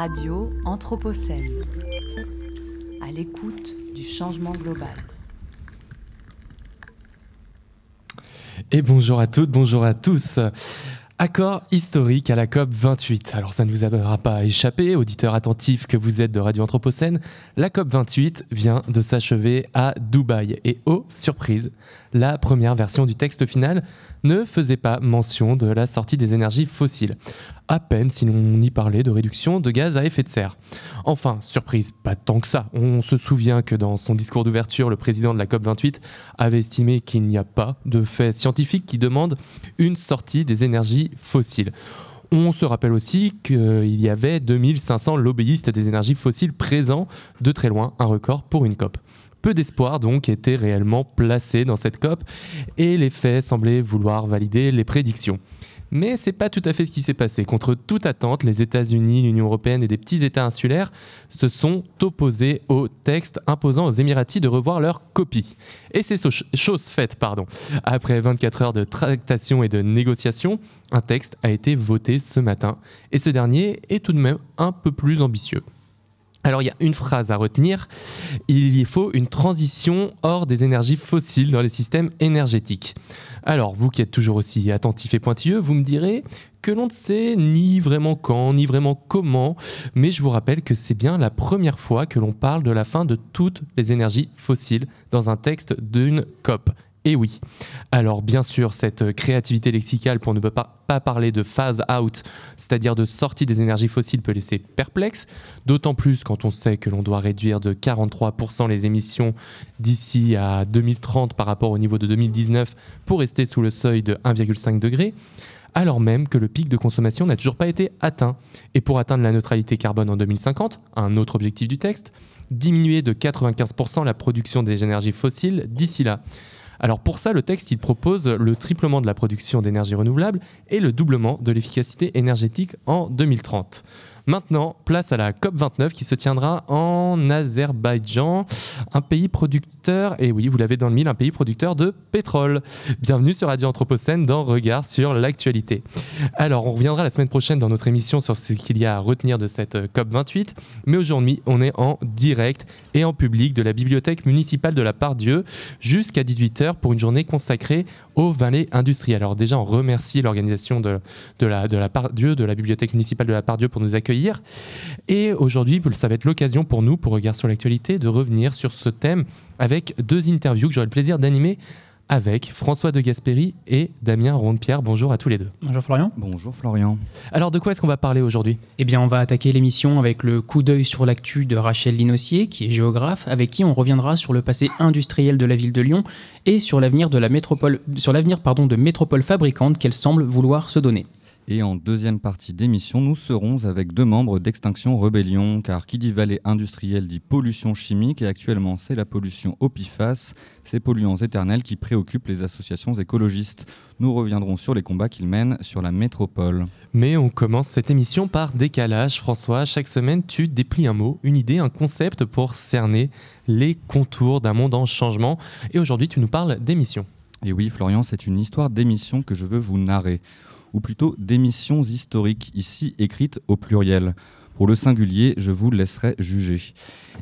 Radio Anthropocène, à l'écoute du changement global. Et bonjour à toutes, bonjour à tous. Accord historique à la COP 28. Alors ça ne vous aura pas échappé, auditeurs attentifs que vous êtes de Radio Anthropocène, la COP 28 vient de s'achever à Dubaï. Et oh, surprise, la première version du texte final ne faisait pas mention de la sortie des énergies fossiles à peine si l'on y parlait de réduction de gaz à effet de serre. Enfin, surprise, pas tant que ça. On se souvient que dans son discours d'ouverture, le président de la COP28 avait estimé qu'il n'y a pas de fait scientifique qui demande une sortie des énergies fossiles. On se rappelle aussi qu'il y avait 2500 lobbyistes des énergies fossiles présents de très loin, un record pour une COP. Peu d'espoir donc était réellement placé dans cette COP et les faits semblaient vouloir valider les prédictions. Mais c'est pas tout à fait ce qui s'est passé. Contre toute attente, les États-Unis, l'Union européenne et des petits États insulaires se sont opposés au texte imposant aux Émiratis de revoir leur copie. Et c'est chose faite, pardon. Après 24 heures de tractation et de négociation, un texte a été voté ce matin. Et ce dernier est tout de même un peu plus ambitieux. Alors il y a une phrase à retenir, il y faut une transition hors des énergies fossiles dans les systèmes énergétiques. Alors vous qui êtes toujours aussi attentif et pointilleux, vous me direz que l'on ne sait ni vraiment quand, ni vraiment comment, mais je vous rappelle que c'est bien la première fois que l'on parle de la fin de toutes les énergies fossiles dans un texte d'une COP. Et oui. Alors bien sûr, cette créativité lexicale pour ne pas, parler de phase out, c'est-à-dire de sortie des énergies fossiles, peut laisser perplexe, d'autant plus quand on sait que l'on doit réduire de 43% les émissions d'ici à 2030 par rapport au niveau de 2019 pour rester sous le seuil de 1,5 degré alors même que le pic de consommation n'a toujours pas été atteint. Et pour atteindre la neutralité carbone en 2050, un autre objectif du texte, diminuer de 95% la production des énergies fossiles d'ici là. Alors pour ça, le texte, propose le triplement de la production d'énergie renouvelable et le doublement de l'efficacité énergétique en 2030. Maintenant, place à la COP29 qui se tiendra en Azerbaïdjan, un pays producteur, et oui, vous l'avez dans le mille, un pays producteur de pétrole. Bienvenue sur Radio Anthropocène dans Regard sur l'actualité. Alors, on reviendra la semaine prochaine dans notre émission sur ce qu'il y a à retenir de cette COP28, mais aujourd'hui, on est en direct et en public de la bibliothèque municipale de la Part-Dieu jusqu'à 18h pour une journée consacrée aux vallées industrielles. Alors déjà, on remercie l'organisation de, la, de la Part-Dieu, de la bibliothèque municipale de la Part-Dieu pour nous accueillir et aujourd'hui, ça va être l'occasion pour nous, pour Regard sur l'actualité, de revenir sur ce thème avec deux interviews que j'aurai le plaisir d'animer avec François de Gasperi et Damien Rondepierre. Bonjour à tous les deux. Bonjour Florian. Bonjour Florian. Alors de quoi est-ce qu'on va parler aujourd'hui? Eh bien on va attaquer l'émission avec le coup d'œil sur l'actu de Rachel Linossier, qui est géographe, avec qui on reviendra sur le passé industriel de la ville de Lyon et sur l'avenir de la métropole, sur l'avenir pardon de métropole fabricante qu'elle semble vouloir se donner. Et en deuxième partie d'émission, nous serons avec deux membres d'Extinction Rebellion, car qui dit vallée industrielle dit pollution chimique, et actuellement c'est la pollution au PFAS, ces polluants éternels qui préoccupent les associations écologistes. Nous reviendrons sur les combats qu'ils mènent sur la métropole. Mais on commence cette émission par décalage. François, chaque semaine tu déplies un mot, une idée, un concept pour cerner les contours d'un monde en changement. Et aujourd'hui tu nous parles d'émissions. Et oui, Florian, c'est une histoire d'émission que je veux vous narrer ou plutôt d'émissions historiques, ici écrites au pluriel. Pour le singulier, je vous laisserai juger.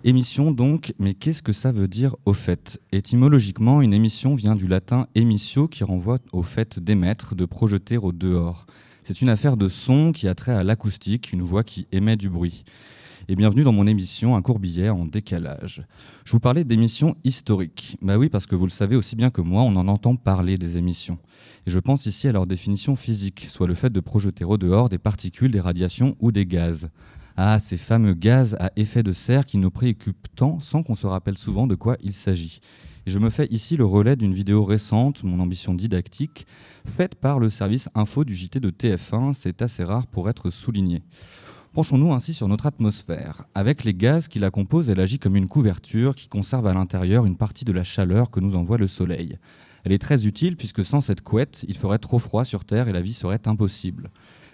Émission donc, mais qu'est-ce que ça veut dire au fait? Étymologiquement, une émission vient du latin émissio qui renvoie au fait d'émettre, de projeter au dehors. C'est une affaire de son qui a trait à l'acoustique, une voix qui émet du bruit et bienvenue dans mon émission Un court billet en décalage. Je vous parlais d'émissions historiques. Bah oui, parce que vous le savez aussi bien que moi, on en entend parler des émissions. Et je pense ici à leur définition physique, soit le fait de projeter au dehors des particules, des radiations ou des gaz. Ah, ces fameux gaz à effet de serre qui nous préoccupent tant sans qu'on se rappelle souvent de quoi il s'agit. Et je me fais ici le relais d'une vidéo récente, mon ambition didactique, faite par le service info du JT de TF1, c'est assez rare pour être souligné. Penchons-nous ainsi sur notre atmosphère. Avec les gaz qui la composent, elle agit comme une couverture qui conserve à l'intérieur une partie de la chaleur que nous envoie le Soleil. Elle est très utile puisque sans cette couette, il ferait trop froid sur Terre et la vie serait impossible.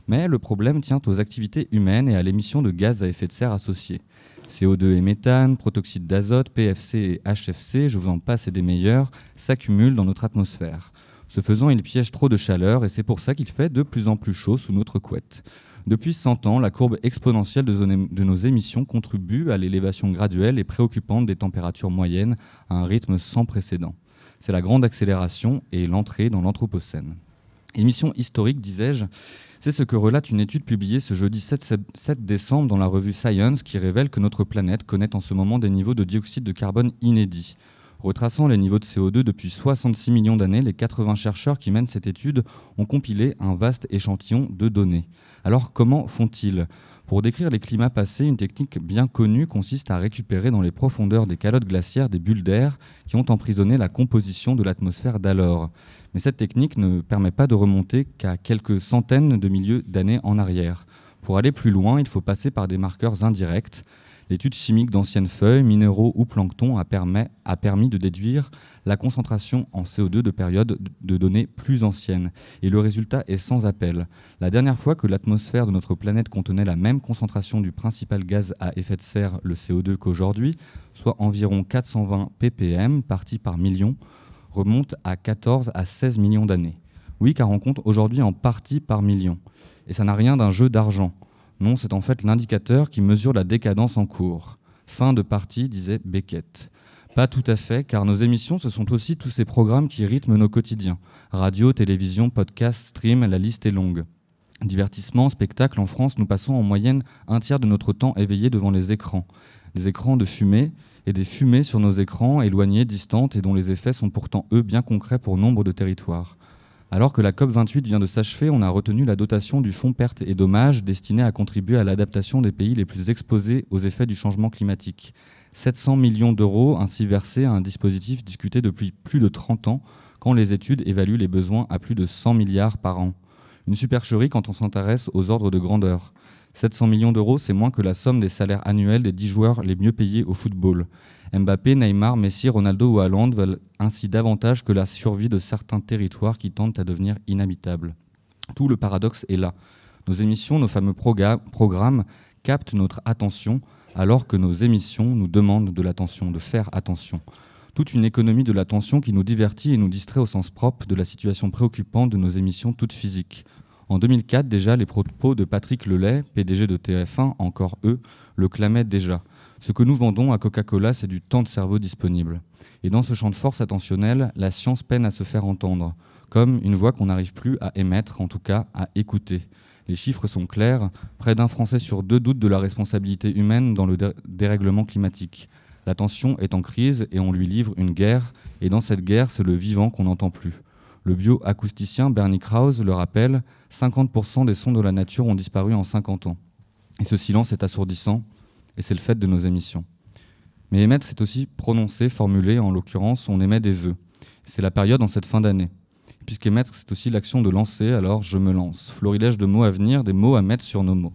Mais le problème tient aux activités humaines et à l'émission de gaz à effet de serre associés. CO2 et méthane, protoxyde d'azote, PFC et HFC, je vous en passe et des meilleurs, s'accumulent dans notre atmosphère. Ce faisant, il piège trop de chaleur et c'est pour ça qu'il fait de plus en plus chaud sous notre couette. Depuis 100 ans, la courbe exponentielle de nos émissions contribue à l'élévation graduelle et préoccupante des températures moyennes à un rythme sans précédent. C'est la grande accélération et l'entrée dans l'Anthropocène. Émission historique, disais-je, c'est ce que relate une étude publiée ce jeudi 7, décembre dans la revue Science qui révèle que notre planète connaît en ce moment des niveaux de dioxyde de carbone inédits. Retraçant les niveaux de CO2 depuis 66 millions d'années, les 80 chercheurs qui mènent cette étude ont compilé un vaste échantillon de données. Alors comment font-ils? Pour décrire les climats passés, une technique bien connue consiste à récupérer dans les profondeurs des calottes glaciaires des bulles d'air qui ont emprisonné la composition de l'atmosphère d'alors. Mais cette technique ne permet pas de remonter qu'à quelques centaines de milliers d'années en arrière. Pour aller plus loin, il faut passer par des marqueurs indirects, L'étude chimique d'anciennes feuilles, minéraux ou plancton a, permis de déduire la concentration en CO2 de périodes de données plus anciennes. Et le résultat est sans appel. La dernière fois que l'atmosphère de notre planète contenait la même concentration du principal gaz à effet de serre, le CO2, qu'aujourd'hui, soit environ 420 ppm partis par million, remonte à 14 à 16 millions d'années. Oui, car on compte aujourd'hui en partie par million. Et ça n'a rien d'un jeu d'argent. Non, c'est en fait l'indicateur qui mesure la décadence en cours. Fin de partie, disait Beckett. Pas tout à fait, car nos émissions, ce sont aussi tous ces programmes qui rythment nos quotidiens. Radio, télévision, podcast, stream, la liste est longue. Divertissement, spectacle, en France, nous passons en moyenne un tiers de notre temps éveillé devant les écrans. Des écrans de fumée et des fumées sur nos écrans, éloignés, distantes et dont les effets sont pourtant, eux, bien concrets pour nombre de territoires. Alors que la COP28 vient de s'achever, on a retenu la dotation du Fonds pertes et dommages destiné à contribuer à l'adaptation des pays les plus exposés aux effets du changement climatique. 700 millions d'euros ainsi versés à un dispositif discuté depuis plus de 30 ans quand les études évaluent les besoins à plus de 100 milliards par an. Une supercherie quand on s'intéresse aux ordres de grandeur. 700 millions d'euros, c'est moins que la somme des salaires annuels des 10 joueurs les mieux payés au football. Mbappé, Neymar, Messi, Ronaldo ou Haaland veulent ainsi davantage que la survie de certains territoires qui tentent à devenir inhabitables. Tout le paradoxe est là. Nos émissions, nos fameux programmes captent notre attention alors que nos émissions nous demandent de l'attention, de faire attention. Toute une économie de l'attention qui nous divertit et nous distrait au sens propre de la situation préoccupante de nos émissions toutes physiques. En 2004, déjà, les propos de Patrick Lelay, PDG de TF1, encore eux, le clamaient déjà. Ce que nous vendons à Coca-Cola, c'est du temps de cerveau disponible. Et dans ce champ de force attentionnelle, la science peine à se faire entendre, comme une voix qu'on n'arrive plus à émettre, en tout cas à écouter. Les chiffres sont clairs, près d'un Français sur deux doute de la responsabilité humaine dans le dérèglement climatique. L'attention est en crise et on lui livre une guerre, et dans cette guerre, c'est le vivant qu'on n'entend plus. Le bioacousticien Bernie Krause le rappelle, 50% des sons de la nature ont disparu en 50 ans. Et ce silence est assourdissant, et c'est le fait de nos émissions. Mais émettre, c'est aussi prononcer, formuler, en l'occurrence, on émet des vœux. C'est la période en cette fin d'année. Puisqu'émettre, c'est aussi l'action de lancer, alors je me lance. Florilège de mots à venir, des mots à mettre sur nos mots.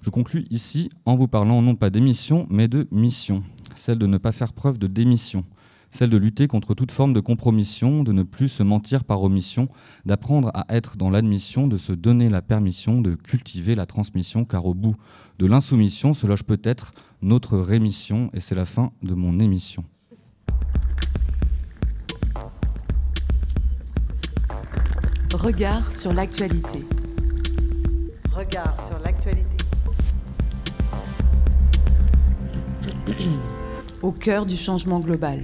Je conclus ici en vous parlant non pas d'émission, mais de mission. Celle de ne pas faire preuve de démission, celle de lutter contre toute forme de compromission, de ne plus se mentir par omission, d'apprendre à être dans l'admission, de se donner la permission, de cultiver la transmission, car au bout de l'insoumission se loge peut-être notre rémission, et c'est la fin de mon émission. Regard sur l'actualité. Regard sur l'actualité. Au cœur du changement global.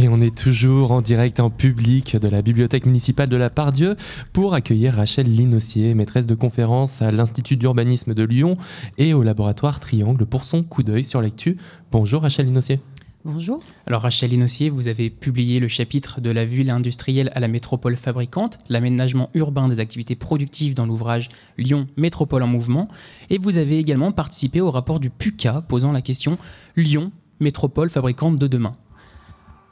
Et on est toujours en direct en public de la bibliothèque municipale de la Pardieu pour accueillir Rachel Linossier, maîtresse de conférence à l'Institut d'urbanisme de Lyon et au laboratoire Triangle pour son coup d'œil sur l'actu. Bonjour Rachel Linossier. Bonjour. Alors Rachel Linossier, vous avez publié le chapitre de la ville industrielle à la métropole fabricante, l'aménagement urbain des activités productives dans l'ouvrage Lyon Métropole en mouvement, et vous avez également participé au rapport du PUCA posant la question Lyon Métropole fabricante de demain.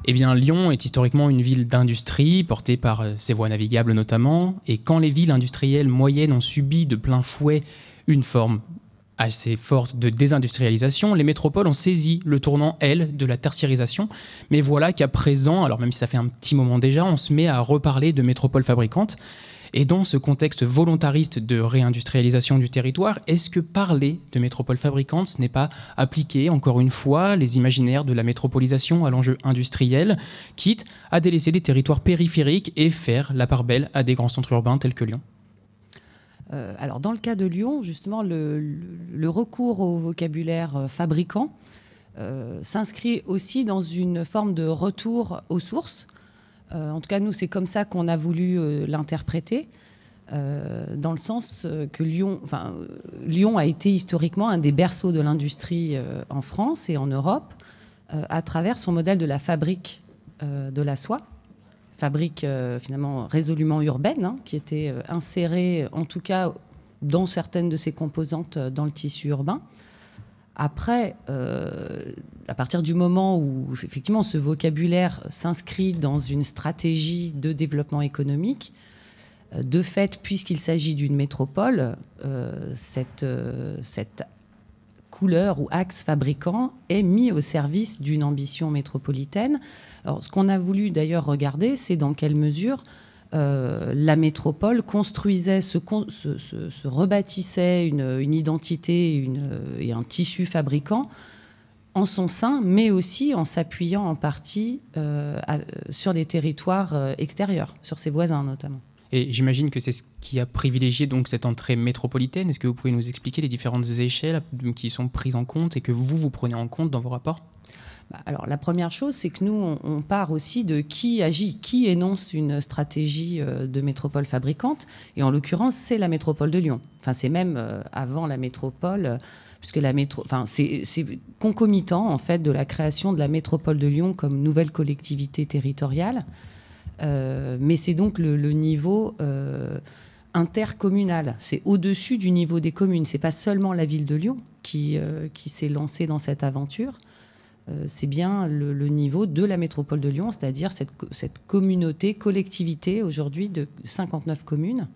Eh bien, Lyon est historiquement une ville d'industrie, portée par euh, ses voies navigables notamment, et quand les villes industrielles moyennes ont subi de plein fouet une forme assez forte de désindustrialisation, les métropoles ont saisi le tournant, elles, de la tertiarisation. Mais voilà qu'à présent, alors même si ça fait un petit moment déjà, on se met à reparler de métropoles fabricantes. Et dans ce contexte volontariste de réindustrialisation du territoire, est-ce que parler de métropole fabricante n'est pas appliquer, encore une fois, les imaginaires de la métropolisation à l'enjeu industriel, quitte à délaisser des territoires périphériques et faire la part belle à des grands centres urbains tels que Lyon? Euh, alors, dans le cas de Lyon, justement, le recours au vocabulaire euh, fabricant euh, s'inscrit aussi dans une forme de retour aux sources. Euh, en tout cas, nous, c'est comme ça qu'on a voulu euh, l'interpréter, euh, dans le sens que Lyon, enfin, Lyon a été historiquement un des berceaux de l'industrie en France et en Europe, à travers son modèle de la fabrique de la soie, fabrique finalement résolument urbaine, hein, qui était insérée, en tout cas dans certaines de ses composantes, dans le tissu urbain. Après, euh, à partir du moment où effectivement ce vocabulaire s'inscrit dans une stratégie de développement économique, euh, de fait, puisqu'il s'agit d'une métropole, euh, cette, couleur ou axe fabricant est mis au service d'une ambition métropolitaine. Alors, ce qu'on a voulu d'ailleurs regarder, c'est dans quelle mesure euh, la métropole construisait, se, rebâtissait une, identité et un tissu fabricant en son sein, mais aussi en s'appuyant en partie euh, sur les territoires euh, extérieurs, sur ses voisins notamment. Et j'imagine que c'est ce qui a privilégié donc cette entrée métropolitaine. Est-ce que vous pouvez nous expliquer les différentes échelles qui sont prises en compte et que vous, vous prenez en compte dans vos rapports? Alors la première chose, c'est que nous, on, part aussi de qui agit, qui énonce une stratégie euh, de métropole fabricante. Et en l'occurrence, c'est la métropole de Lyon. Enfin, c'est même euh, avant la métropole, puisque la métro, enfin, c'est concomitant en fait de la création de la métropole de Lyon comme nouvelle collectivité territoriale. Euh, mais c'est donc le, niveau intercommunal. C'est au-dessus du niveau des communes. C'est pas seulement la ville de Lyon qui, qui s'est lancée dans cette aventure. Euh, c'est bien le, niveau de la métropole de Lyon, c'est-à-dire cette, co- cette communauté, collectivité aujourd'hui de 59 communes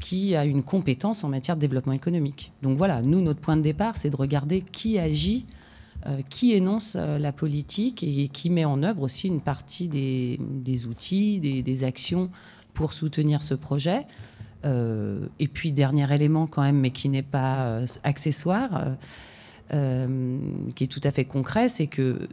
qui a une compétence en matière de développement économique. Donc voilà, nous, notre point de départ, c'est de regarder qui agit, euh, qui énonce euh, la politique et qui met en œuvre aussi une partie des, outils, des, actions pour soutenir ce projet. Et puis, dernier élément quand même, mais qui n'est pas accessoire, euh, qui est tout à fait concret, c'est que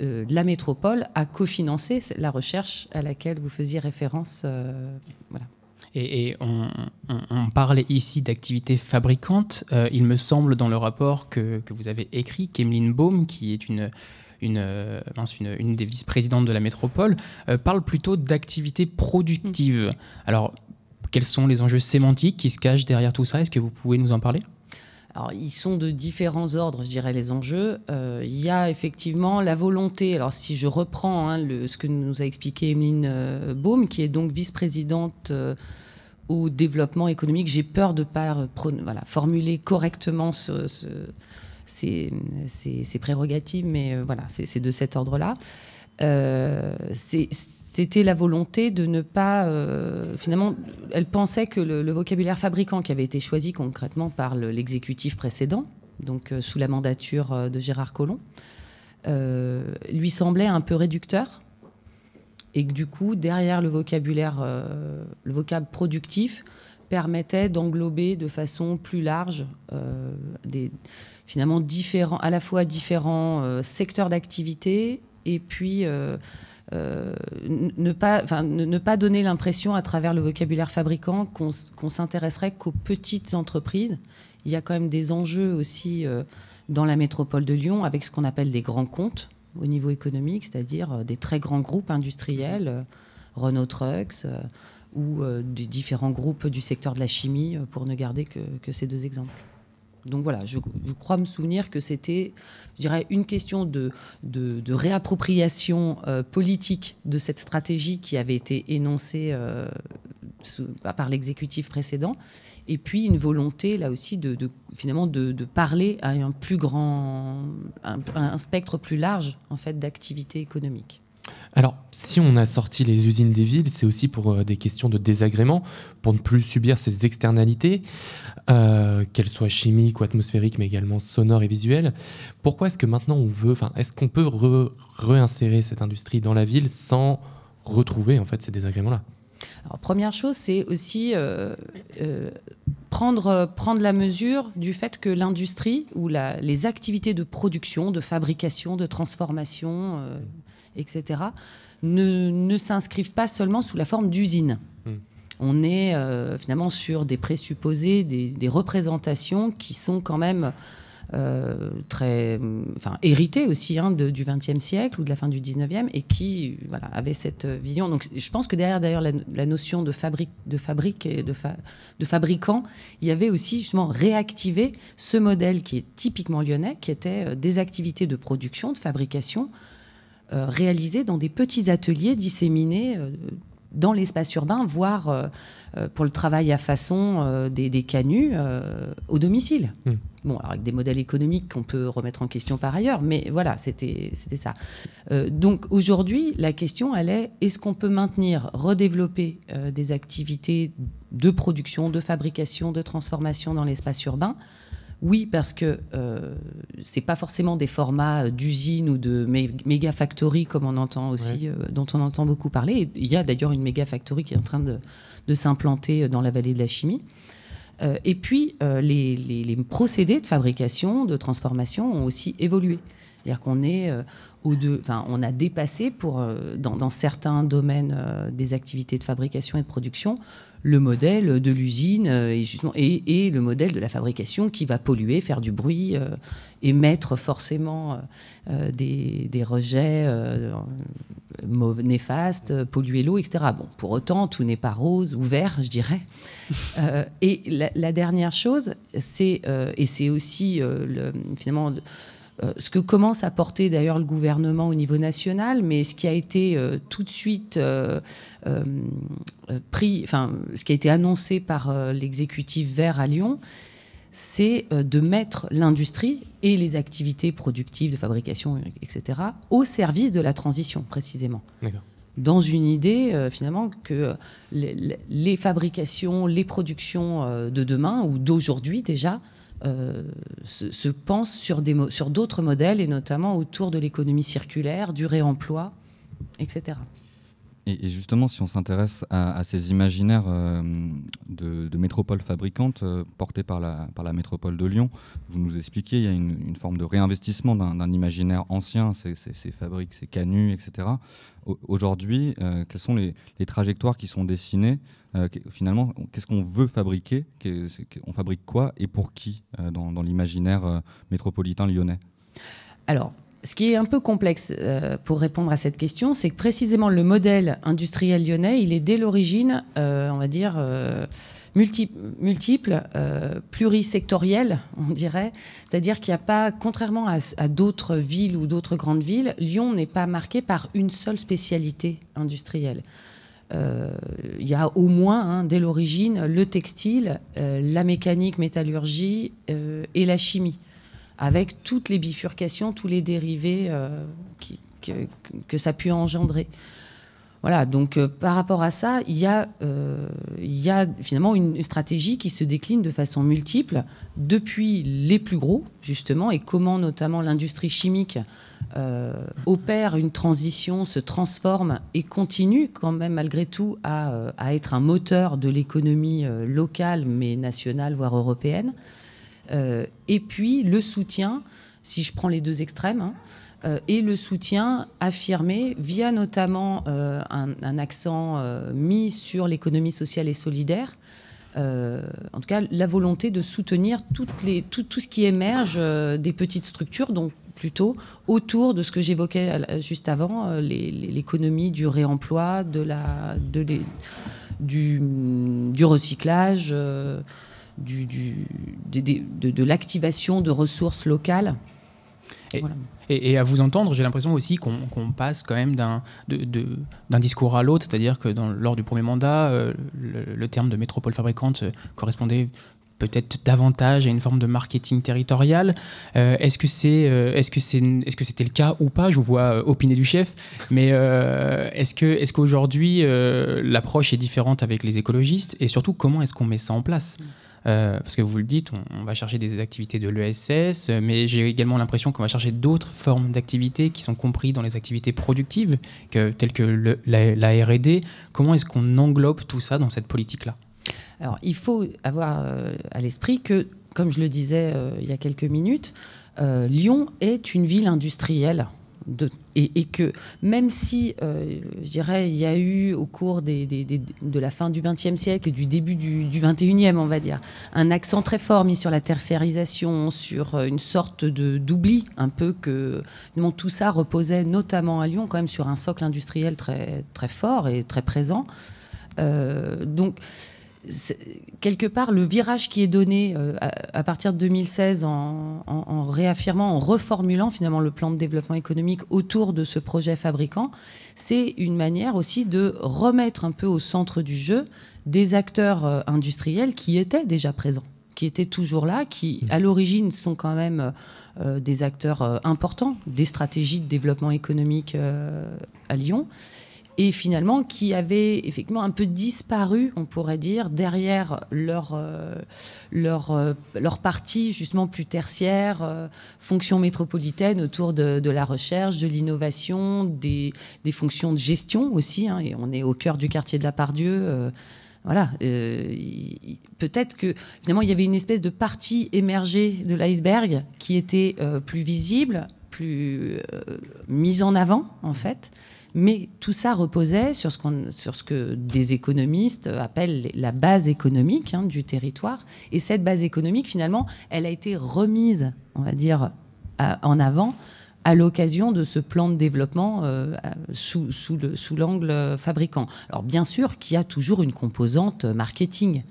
euh, la métropole a cofinancé la recherche à laquelle vous faisiez référence. euh, voilà. Et, et on, on- on parle ici d'activités fabricantes. Il me semble dans le rapport que, que vous avez écrit qu'Emeline Baum, qui est une, une, une, une des vice-présidentes de la métropole, parle plutôt d'activités productives. Alors, quels sont les enjeux sémantiques qui se cachent derrière tout ça? Est-ce que vous pouvez nous en parler? Ils sont de différents ordres, je dirais, les enjeux. Euh, il y a effectivement la volonté. Alors, si je reprends hein, ce que nous a expliqué Emeline euh, Baum, qui est donc vice-présidente euh, au développement économique, j'ai peur de ne pas formuler correctement ce- ce- ces, ces- prérogatives, mais voilà, c'est de cet ordre-là. C'est- C'était la volonté de ne pas. euh, finalement, elle pensait que le, vocabulaire fabricant qui avait été choisi concrètement par le- l'exécutif précédent, donc euh, sous la mandature euh, de Gérard Collomb, lui semblait un peu réducteur. Et que du coup, derrière le vocabulaire, le vocable productif permettait d'englober de façon plus large des, finalement différents, à la fois différents secteurs d'activité et puis euh, ne, pas, ne, ne pas donner l'impression à travers le vocabulaire fabricant qu'on s'intéresserait qu'aux petites entreprises. Il y a quand même des enjeux aussi euh, dans la métropole de Lyon avec ce qu'on appelle des grands comptes au niveau économique, c'est-à-dire euh, des très grands groupes industriels, Renault Trucks ou des différents groupes du secteur de la chimie, pour ne garder que, que ces deux exemples. Donc voilà, je, crois me souvenir que c'était, je dirais, une question de, réappropriation euh, politique de cette stratégie qui avait été énoncée euh, sous- par l'exécutif précédent, et puis une volonté là aussi de, finalement de, parler à un plus grand, un spectre plus large en fait d'activités économiques. Alors, si on a sorti les usines des villes, c'est aussi pour euh, des questions de désagrément, pour ne plus subir ces externalités, euh, qu'elles soient chimiques ou atmosphériques, mais également sonores et visuelles. Pourquoi est-ce que maintenant on veut, enfin, est-ce qu'on peut re- réinsérer cette industrie dans la ville sans retrouver en fait ces désagréments-là? Alors, première chose, c'est aussi euh, euh, prendre, prendre la mesure du fait que l'industrie ou la- les activités de production, de fabrication, de transformation, euh, etc., ne, ne s'inscrivent pas seulement sous la forme d'usines. Mm. On est finalement sur des présupposés, des, des, représentations qui sont quand même euh, très, enfin, hérité aussi hein, du XXe siècle ou de la fin du XIXe et qui voilà, avait cette vision. Donc je pense que derrière d'ailleurs la, notion de fabrique, de fabrique et de, de fabricant, il y avait aussi justement réactivé ce modèle qui est typiquement lyonnais, qui était euh, des activités de production, de fabrication euh, réalisées dans des petits ateliers disséminés dans l'espace urbain, voire pour le travail à façon des, des, canuts au domicile. Hmm. Bon, alors avec des modèles économiques qu'on peut remettre en question par ailleurs, mais voilà, c'était ça. Euh, donc aujourd'hui, la question, elle est est-ce qu'on peut maintenir, redévelopper euh, des activités de production, de fabrication, de transformation dans l'espace urbain oui, parce que euh, ce n'est pas forcément des formats d'usine ou de méga factory comme on entend aussi, dont on entend beaucoup parler. Il y a d'ailleurs une méga factory qui est en train de, de s'implanter dans la vallée de la chimie. Euh, et puis, euh, les, procédés de fabrication, de transformation ont aussi évolué. C'est-à-dire qu'on est, euh, au enfin, on a dépassé pour, dans, certains domaines des activités de fabrication et de production le modèle de l'usine et, et, le modèle de la fabrication qui va polluer, faire du bruit, émettre forcément des, des, rejets néfastes, polluer l'eau, etc. Bon, pour autant, tout n'est pas rose ou vert, je dirais. Euh, et la, dernière chose, c'est, euh, et c'est aussi euh, le, finalement ce que commence à porter d'ailleurs le gouvernement au niveau national, mais ce qui a été tout de suite pris, enfin, ce qui a été annoncé par l'exécutif vert à Lyon, c'est de mettre l'industrie et les activités productives de fabrication, etc., au service de la transition, précisément. Dans une idée euh, finalement que les, fabrications, les productions euh, de demain ou d'aujourd'hui déjà euh, se, pensent sur, sur d'autres modèles et notamment autour de l'économie circulaire, du réemploi, etc. Et, justement, si on s'intéresse à, ces imaginaires euh, de, métropoles fabricantes euh, portés par la, par la métropole de Lyon, vous nous expliquiez, il y a une, forme de réinvestissement d'un imaginaire ancien, ces, fabriques, ces canuts, etc. Aujourd'hui, euh, quelles sont les, trajectoires qui sont dessinées Finalement, qu'est-ce qu'on veut fabriquer On fabrique quoi et pour qui dans, dans l'imaginaire métropolitain lyonnais? Alors, ce qui est un peu complexe euh, pour répondre à cette question, c'est que précisément le modèle industriel lyonnais, il est dès l'origine, euh, on va dire, euh, multiple, plurisectoriel, on dirait. C'est-à-dire qu'il n'y a pas, contrairement à, d'autres villes ou d'autres grandes villes, Lyon n'est pas marqué par une seule spécialité industrielle. Il y a au moins, hein, dès l'origine, le textile, la mécanique, métallurgie et la chimie avec toutes les bifurcations, tous les dérivés euh, que, ça a pu engendrer. Voilà, donc euh, par rapport à ça, il y, a, euh, finalement une, stratégie qui se décline de façon multiple depuis les plus gros, justement, et comment notamment l'industrie chimique opère une transition, se transforme et continue quand même malgré tout à être un moteur de l'économie locale, mais nationale, voire européenne. Euh, et puis le soutien, si je prends les deux extrêmes, hein, euh, et le soutien affirmé via notamment euh, un, accent mis sur l'économie sociale et solidaire. en tout cas, la volonté de soutenir toutes les, tout, ce qui émerge des petites structures, donc plutôt autour de ce que j'évoquais juste avant, l'économie du réemploi, de la, du, recyclage du, de, l'activation de ressources locales. Et, à vous entendre, j'ai l'impression aussi qu'on passe quand même d'un discours à l'autre, c'est-à-dire que dans, lors du premier mandat, euh, le, terme de métropole fabricante euh, correspondait peut-être davantage à une forme de marketing territorial. Euh, est-ce que c'est, est-ce que c'est, est-ce que c'était le cas ou pas? Je vous vois opiner du chef, mais est-ce que, est-ce qu'aujourd'hui l'approche est différente avec les écologistes? Et surtout comment est-ce qu'on met ça en place? Euh, parce que vous le dites, on, va chercher des activités de l'ESS, mais j'ai également l'impression qu'on va chercher d'autres formes d'activités qui sont comprises dans les activités productives, telles que la, RD. Comment est-ce qu'on englobe tout ça dans cette politique-là? Alors, il faut avoir euh, à l'esprit que, comme je le disais euh, il y a quelques minutes, Lyon est une ville industrielle et, que même si, euh, je dirais, il y a eu au cours de la fin du XXe siècle et du début du, XXIe, on va dire, un accent très fort mis sur la tertiarisation, sur une sorte d'oubli, un peu que tout ça reposait notamment à Lyon quand même sur un socle industriel très très fort et très présent. Euh, donc quelque part, le virage qui est donné euh, à, partir de 2016 en, réaffirmant, en reformulant finalement le plan de développement économique autour de ce projet fabricant, c'est une manière aussi de remettre un peu au centre du jeu des acteurs euh, industriels qui étaient déjà présents, qui étaient toujours là, qui mmh. à l'origine sont quand même euh, des acteurs importants des stratégies de développement économique à Lyon et finalement qui avaient effectivement un peu disparu, on pourrait dire, derrière leur, euh, leur, euh, leur partie justement plus tertiaire, euh, fonction métropolitaine autour de, la recherche, de l'innovation, des, des, fonctions de gestion aussi. Hein, et on est au cœur du quartier de la Pardieu. voilà, peut-être que finalement il y avait une espèce de partie émergée de l'iceberg qui était plus visible, plus mise en avant en fait, mais tout ça reposait sur ce, que des économistes appellent la base économique hein, du territoire. Et cette base économique, finalement, elle a été remise, on va dire, en avant à l'occasion de ce plan de développement euh, sous, l'angle fabricant. Alors bien sûr qu'il y a toujours une composante marketing,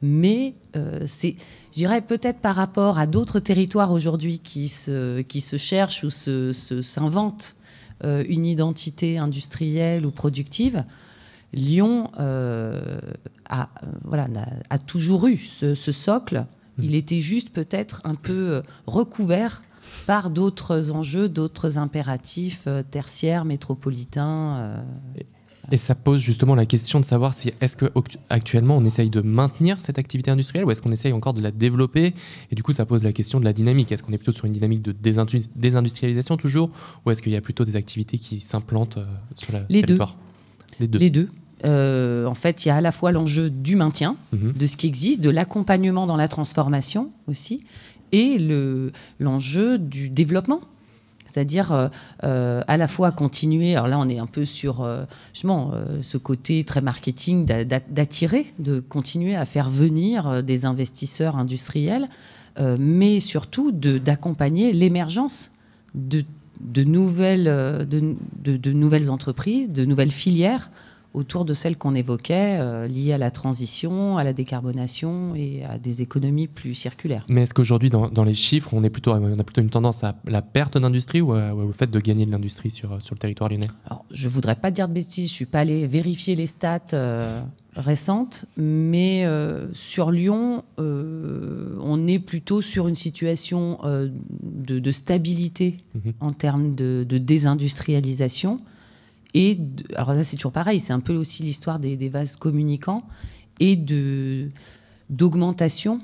mais euh, c'est, je dirais peut-être par rapport à d'autres territoires aujourd'hui qui se, se cherchent ou s'inventent euh, une identité industrielle ou productive, Lyon euh, a, voilà, a, toujours eu ce, socle. Mmh. Il était juste peut-être un peu euh, recouvert par d'autres enjeux, d'autres impératifs tertiaires, métropolitains. Et ça pose justement la question de savoir si est-ce qu'actuellement on essaye de maintenir cette activité industrielle ou est-ce qu'on essaye encore de la développer? Et du coup, ça pose la question de la dynamique. Est-ce qu'on est plutôt sur une dynamique de désindustrialisation toujours ou est-ce qu'il y a plutôt des activités qui s'implantent euh, sur la Les territoire? Deux. Les deux. Les deux. Euh, en fait, il y a à la fois l'enjeu du maintien mhm. de ce qui existe, de l'accompagnement dans la transformation aussi, et l'enjeu du développement c'est-à-dire euh, euh, à la fois continuer, alors là on est un peu sur euh, ce côté très marketing d'attirer, de continuer à faire venir des investisseurs industriels, mais surtout d'accompagner l'émergence de, nouvelles entreprises, de nouvelles filières autour de celles qu'on évoquait, euh, liées à la transition, à la décarbonation et à des économies plus circulaires. Mais est-ce qu'aujourd'hui, dans, les chiffres, on, est plutôt, on a plutôt une tendance à la perte d'industrie ou, au fait de gagner de l'industrie sur, sur le territoire lyonnais? Alors, Je ne voudrais pas dire de bêtises, je ne suis pas allé vérifier les stats euh, récentes, mais euh, sur Lyon, on est plutôt sur une situation de, stabilité mhm. en termes de, de désindustrialisation. Et alors là, c'est toujours pareil, c'est un peu aussi l'histoire des, vases communicants et d'augmentation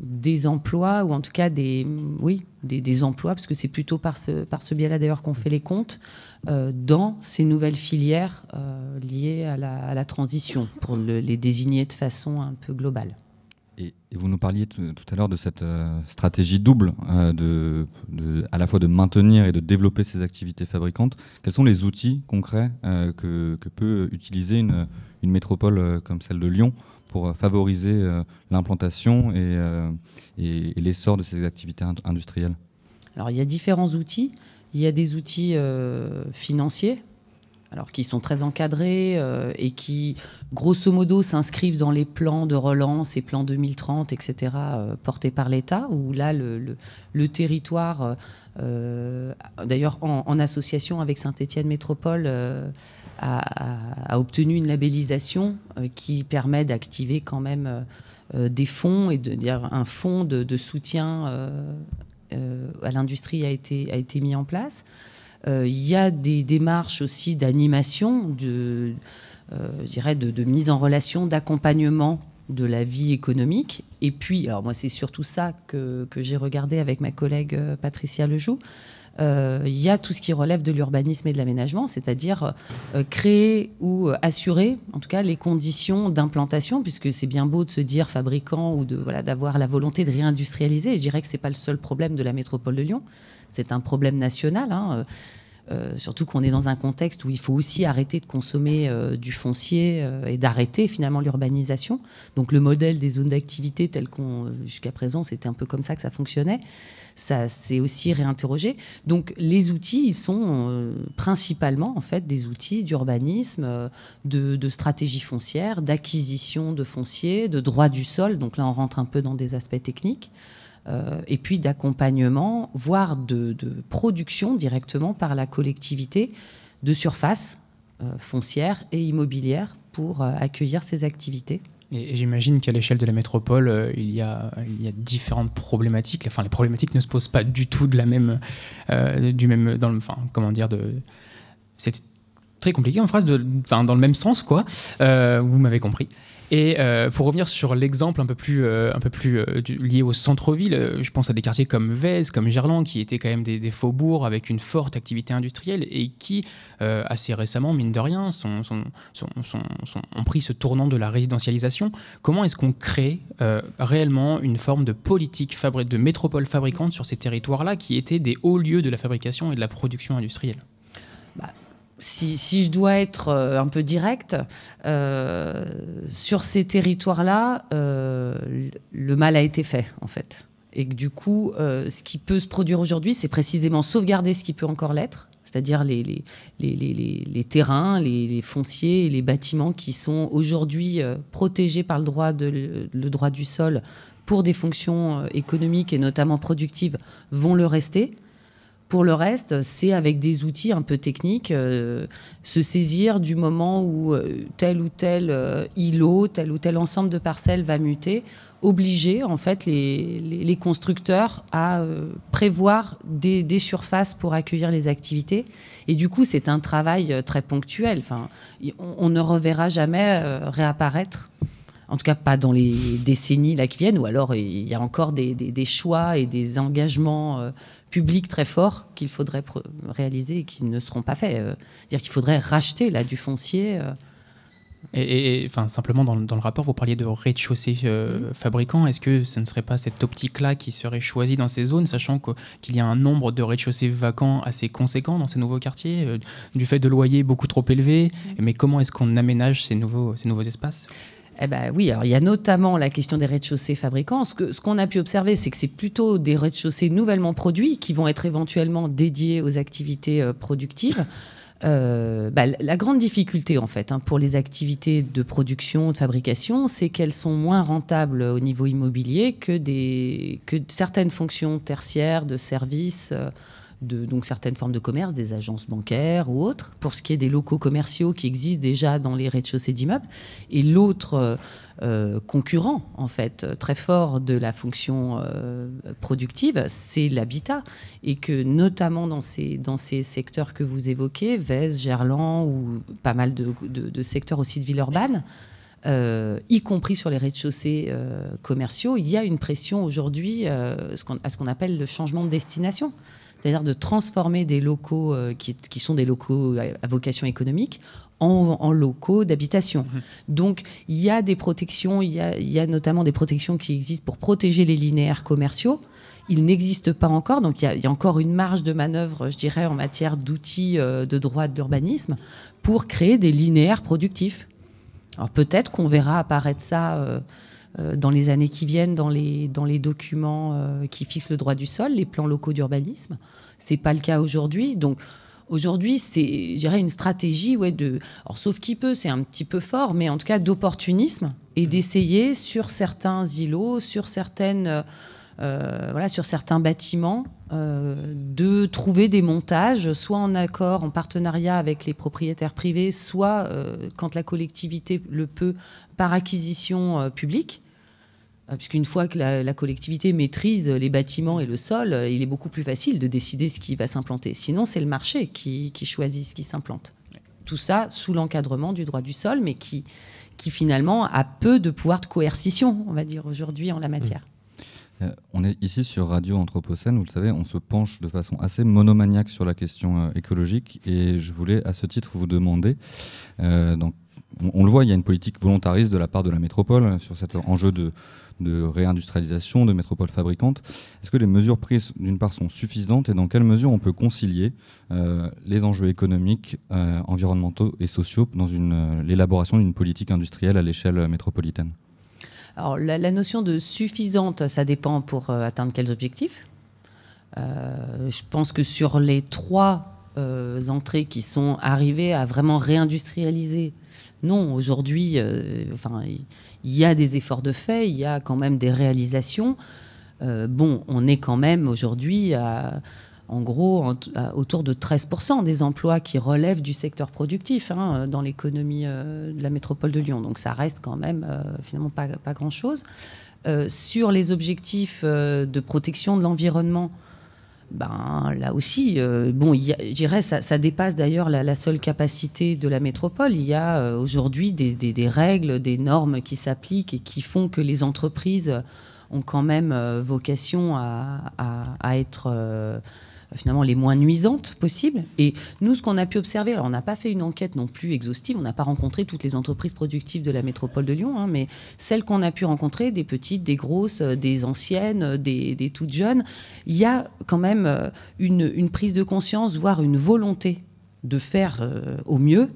des emplois ou en tout cas des oui des, emplois parce que c'est plutôt par ce biais-là d'ailleurs qu'on fait les comptes euh, dans ces nouvelles filières euh, liées à la, transition pour les désigner de façon un peu globale. Et, vous nous parliez tout à l'heure de cette euh, stratégie double, euh, à la fois de maintenir et de développer ces activités fabricantes. Quels sont les outils concrets euh, que, peut utiliser une, métropole comme celle de Lyon pour favoriser l'implantation et, l'essor de ces activités industrielles? Alors il y a différents outils. Il y a des outils financiers alors qui sont très encadrés euh, et qui, grosso modo, s'inscrivent dans les plans de relance et plans 2030, etc., euh, portés par l'État, où là, le, territoire, euh, d'ailleurs en, association avec Saint-Étienne Métropole, a, obtenu une labellisation qui permet d'activer quand même des fonds et de dire un fonds de, soutien à l'industrie a été, a été mis en place. Euh, il y a des démarches aussi d'animation, de, euh, dirais de, mise en relation, d'accompagnement de la vie économique. Et puis, alors moi, c'est surtout ça que, que j'ai regardé avec ma collègue euh, Patricia Lejoux. Il y a tout ce qui relève de l'urbanisme et de l'aménagement, c'est-à-dire créer ou assurer, en tout cas, les conditions d'implantation, puisque c'est bien beau de se dire fabricant ou de voilà d'avoir la volonté de réindustrialiser. Et je dirais que c'est pas le seul problème de la métropole de Lyon c'est un problème national. Hein. Euh, surtout qu'on est dans un contexte où il faut aussi arrêter de consommer euh, du foncier euh, et d'arrêter finalement l'urbanisation. Donc le modèle des zones d'activité tel qu'on jusqu'à présent c'était un peu comme ça que ça fonctionnait. Ça s'est aussi réinterrogé. Donc les outils, ils sont principalement en fait des outils d'urbanisme, de, de, stratégie foncière, d'acquisition de foncier, de droit du sol. Donc là on rentre un peu dans des aspects techniques. Euh, et puis d'accompagnement, voire de, production directement par la collectivité de surface euh, foncière et immobilière pour euh, accueillir ces activités. Et, j'imagine qu'à l'échelle de la métropole, il, y a, il y a différentes problématiques. Enfin, les problématiques ne se posent pas du tout de la même, du même, dans le, comment dire, c'est très compliqué en phrase, enfin, dans le même sens, quoi. vous m'avez compris. Et euh, pour revenir sur l'exemple un peu plus, euh, euh, lié au centre-ville, je pense à des quartiers comme Vèze, comme Gerland, qui étaient quand même des, faubourgs avec une forte activité industrielle et qui, assez récemment, mine de rien, ont pris ce tournant de la résidentialisation. Comment est-ce qu'on crée réellement une forme de politique de métropole fabricante sur ces territoires-là qui étaient des hauts lieux de la fabrication et de la production industrielle? Si, je dois être euh, un peu direct, euh, sur ces territoires-là, euh, le mal a été fait, en fait. Et du coup, ce qui peut se produire aujourd'hui, c'est précisément sauvegarder ce qui peut encore l'être, c'est-à-dire les, terrains, les, fonciers les bâtiments qui sont aujourd'hui protégés par le droit du sol pour des fonctions économiques et notamment productives, vont le rester. Pour le reste, c'est avec des outils un peu techniques, euh, se saisir du moment où euh, tel ou tel euh, îlot, tel ou tel ensemble de parcelles va muter, obliger en fait les, constructeurs à prévoir des, surfaces pour accueillir les activités. Et du coup, c'est un travail très ponctuel. Enfin, on, ne reverra jamais réapparaître en tout cas pas dans les décennies là qui viennent, ou alors il y a encore des, choix et des engagements publics très forts qu'il faudrait réaliser et qui ne seront pas faits. Euh, dire qu'il faudrait racheter là du foncier. Euh. Et, enfin, simplement dans, le rapport, vous parliez de rez-de-chaussée euh, fabricant. Est-ce que ce ne serait pas cette optique-là qui serait choisie dans ces zones, sachant qu'il y a un nombre de rez-de-chaussée vacants assez conséquent dans ces nouveaux quartiers, du fait de loyers beaucoup trop élevés? Mm. Mais comment est-ce qu'on aménage ces nouveaux, ces nouveaux espaces? Eh ben oui, alors il y a notamment la question des rez-de-chaussée fabricants. Ce qu'on ce qu'on a pu observer, c'est que c'est plutôt des rez-de-chaussée nouvellement produits qui vont être éventuellement dédiés aux activités euh, productives. Euh, bah, la grande difficulté en fait hein, pour les activités de production, de fabrication, c'est qu'elles sont moins rentables au niveau immobilier que, des, que certaines fonctions tertiaires de services. Euh, de donc certaines formes de commerce, des agences bancaires ou autres, pour ce qui est des locaux commerciaux qui existent déjà dans les rez-de-chaussée d'immeubles. Et l'autre euh, euh, concurrent, en fait, très fort de la fonction euh, productive, c'est l'habitat. Et que notamment dans ces, secteurs que vous évoquez, Vez, Gerland ou pas mal de, secteurs aussi de ville urbaine, y compris sur les rez-de-chaussée commerciaux, il y a une pression aujourd'hui à ce qu'on appelle le changement de destination c'est-à-dire de transformer des locaux euh, qui, sont des locaux à vocation économique en, locaux d'habitation. Mhm. Donc il y a des protections, il y a, notamment des protections qui existent pour protéger les linéaires commerciaux. Il n'existe pas encore, donc il y, a, encore une marge de manœuvre, je dirais, en matière d'outils euh, de droit de l'urbanisme pour créer des linéaires productifs. Alors peut-être qu'on verra apparaître ça. Euh, dans les années qui viennent dans les, dans les documents euh, qui fixent le droit du sol, les plans locaux d'urbanisme. Ce n'est pas le cas aujourd'hui. Donc, Aujourd'hui, c'est, je une stratégie, ouais, de, alors, sauf qui peut, c'est un petit peu fort, mais en tout cas d'opportunisme et mmh. d'essayer sur certains îlots, sur certaines, euh, voilà, sur certains bâtiments, de trouver des montages, soit en accord, en partenariat avec les propriétaires privés, soit quand la collectivité le peut, par acquisition publique. Euh, puisqu'une fois que la, collectivité maîtrise les bâtiments et le sol, euh, il est beaucoup plus facile de décider ce qui va s'implanter. Sinon, c'est le marché qui, choisit ce qui s'implante. Tout ça sous l'encadrement du droit du sol, mais qui, finalement a peu de pouvoir de coercition, on va dire, aujourd'hui en la matière. Euh, on est ici sur Radio Anthropocène, vous le savez, on se penche de façon assez monomaniaque sur la question écologique et je voulais à ce titre vous demander, on, le voit, il y a une politique volontariste de la part de la métropole sur cet enjeu de, réindustrialisation, de métropole fabricante. Est-ce que les mesures prises, d'une part, sont suffisantes et dans quelle mesure on peut concilier euh, les enjeux économiques, euh, environnementaux et sociaux dans euh, l'élaboration d'une politique industrielle à l'échelle métropolitaine? Alors, la, notion de suffisante, ça dépend pour atteindre quels objectifs. Je pense que sur les trois entrées qui sont arrivées à vraiment réindustrialiser, non, aujourd'hui, euh, il y a des efforts de fait, il y a quand même des réalisations. Euh, bon, on est quand même aujourd'hui en gros, autour de 13% des emplois qui relèvent du secteur productif hein, dans l'économie euh, de la métropole de Lyon. Donc ça reste quand même finalement pas, grand-chose. Sur les objectifs de protection de l'environnement, ben, là aussi, euh, bon, je dirais, ça, dépasse d'ailleurs la, seule capacité de la métropole. Il y a euh, aujourd'hui des, règles, des normes qui s'appliquent et qui font que les entreprises ont quand même euh, vocation à, être finalement les moins nuisantes possibles. Et nous, ce qu'on a pu observer, alors on n'a pas fait une enquête non plus exhaustive, on n'a pas rencontré toutes les entreprises productives de la métropole de Lyon, hein, mais celles qu'on a pu rencontrer, des petites, des grosses, euh, des anciennes, euh, des, des toutes jeunes, il y a quand même euh, une, prise de conscience, voire une volonté de faire au mieux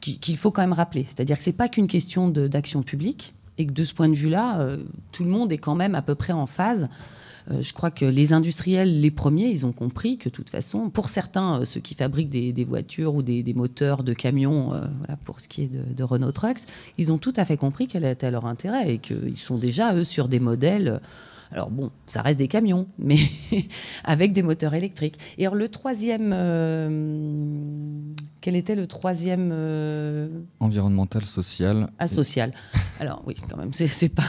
qui- qu'il faut quand même rappeler. C'est-à-dire que ce n'est pas qu'une question d'action publique et que de ce point de vue-là, tout le monde est quand même à peu près en phase. Euh, je crois que les industriels, les premiers, ils ont compris que de toute façon, pour certains, euh, ceux qui fabriquent des, des voitures ou des, des moteurs de camions, euh, voilà, pour ce qui est de, de Renault Trucks, ils ont tout à fait compris quel était leur intérêt et qu'ils sont déjà, eux, sur des modèles. alors bon, ça reste des camions, mais avec des moteurs électriques. Et alors le troisième, euh, quel était le troisième euh, Environnemental, social. ah, social. Alors oui, quand même, c'est pas,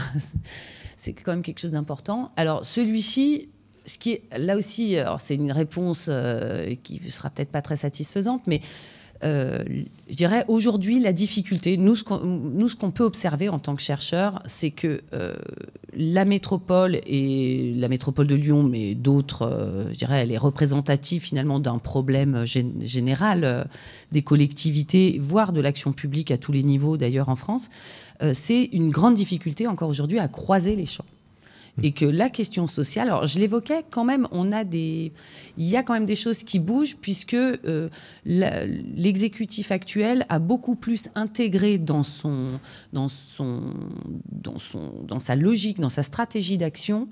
c'est quand même quelque chose d'important. Alors celui-ci, ce qui est là aussi, c'est une réponse euh, qui sera peut-être pas très satisfaisante, mais euh, je dirais aujourd'hui la difficulté, nous ce qu'on peut observer en tant que chercheurs, c'est que euh, la métropole et la métropole de Lyon, mais d'autres, je dirais, elle est représentative finalement d'un problème gén- général des collectivités, voire de l'action publique à tous les niveaux d'ailleurs en France. Euh, c'est une grande difficulté encore aujourd'hui à croiser les champs. Et que la question sociale, alors je l'évoquais quand même, on a des, il y a quand même des choses qui bougent puisque euh, l'exécutif actuel a beaucoup plus intégré dans son, dans son, dans son, dans sa logique, dans sa stratégie d'action,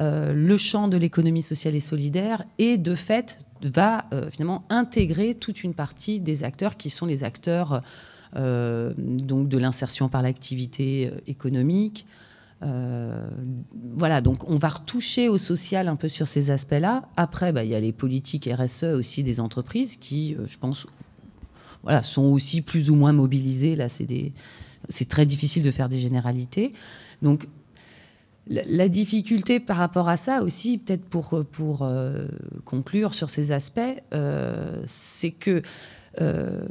euh, le champ de l'économie sociale et solidaire et de fait va euh, finalement intégrer toute une partie des acteurs qui sont les acteurs donc de l'insertion par l'activité euh, économique. Euh, voilà, donc on va retoucher au social un peu sur ces aspects-là. Après, bah, il y a les politiques RSE aussi des entreprises qui, euh, je pense, voilà, sont aussi plus ou moins mobilisées. Là, c'est très difficile de faire des généralités. Donc la, difficulté par rapport à ça aussi, peut-être pour, pour euh, conclure sur ces aspects, euh, c'est que euh,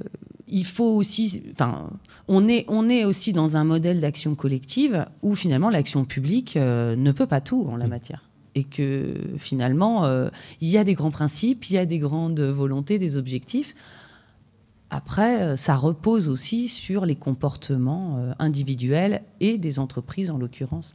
il faut aussi, enfin, on est, on est aussi dans un modèle d'action collective où finalement l'action publique euh, ne peut pas tout en la matière. Et que finalement, euh, il y a des grands principes, il y a des grandes volontés, des objectifs. Après, euh, ça repose aussi sur les comportements individuels et des entreprises en l'occurrence.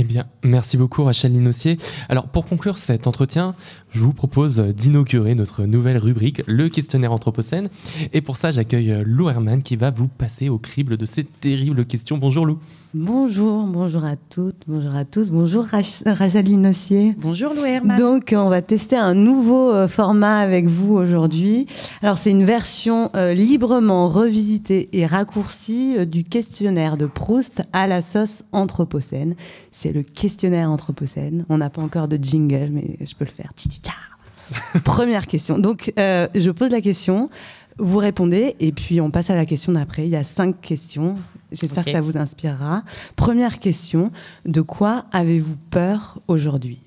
Eh bien, merci beaucoup Rachel Linossier. Alors, pour conclure cet entretien, je vous propose d'inaugurer notre nouvelle rubrique, le questionnaire Anthropocène. Et pour ça, j'accueille Lou Herman qui va vous passer au crible de ces terribles questions. Bonjour Lou. Bonjour, bonjour à toutes, bonjour à tous, bonjour Rach- Rachel Linossier. Bonjour Lou Herman. Donc, on va tester un nouveau euh, format avec vous aujourd'hui. Alors, c'est une version euh, librement revisitée et raccourcie euh, du questionnaire de Proust à la sauce anthropocène. C'est le questionnaire anthropocène. On n'a pas encore de jingle, mais je peux le faire. Première question. Donc, euh, je pose la question, vous répondez, et puis on passe à la question d'après. Il y a cinq questions. J'espère que ça vous inspirera. Première question, de quoi avez-vous peur aujourd'hui?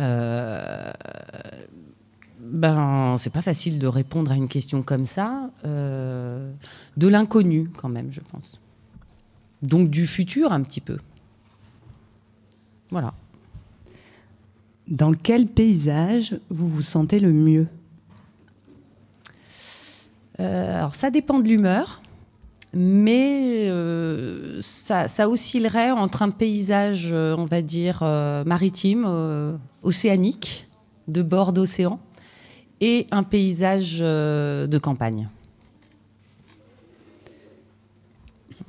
Euh, ben, c'est pas facile de répondre à une question comme ça. Euh, de l'inconnu, quand même, je pense. Donc du futur, un petit peu. Voilà. Dans quel paysage vous vous sentez le mieux alors ça dépend de l'humeur, mais ça, ça, oscillerait entre un paysage, on va dire, maritime, océanique, de bord d'océan, et un paysage de campagne.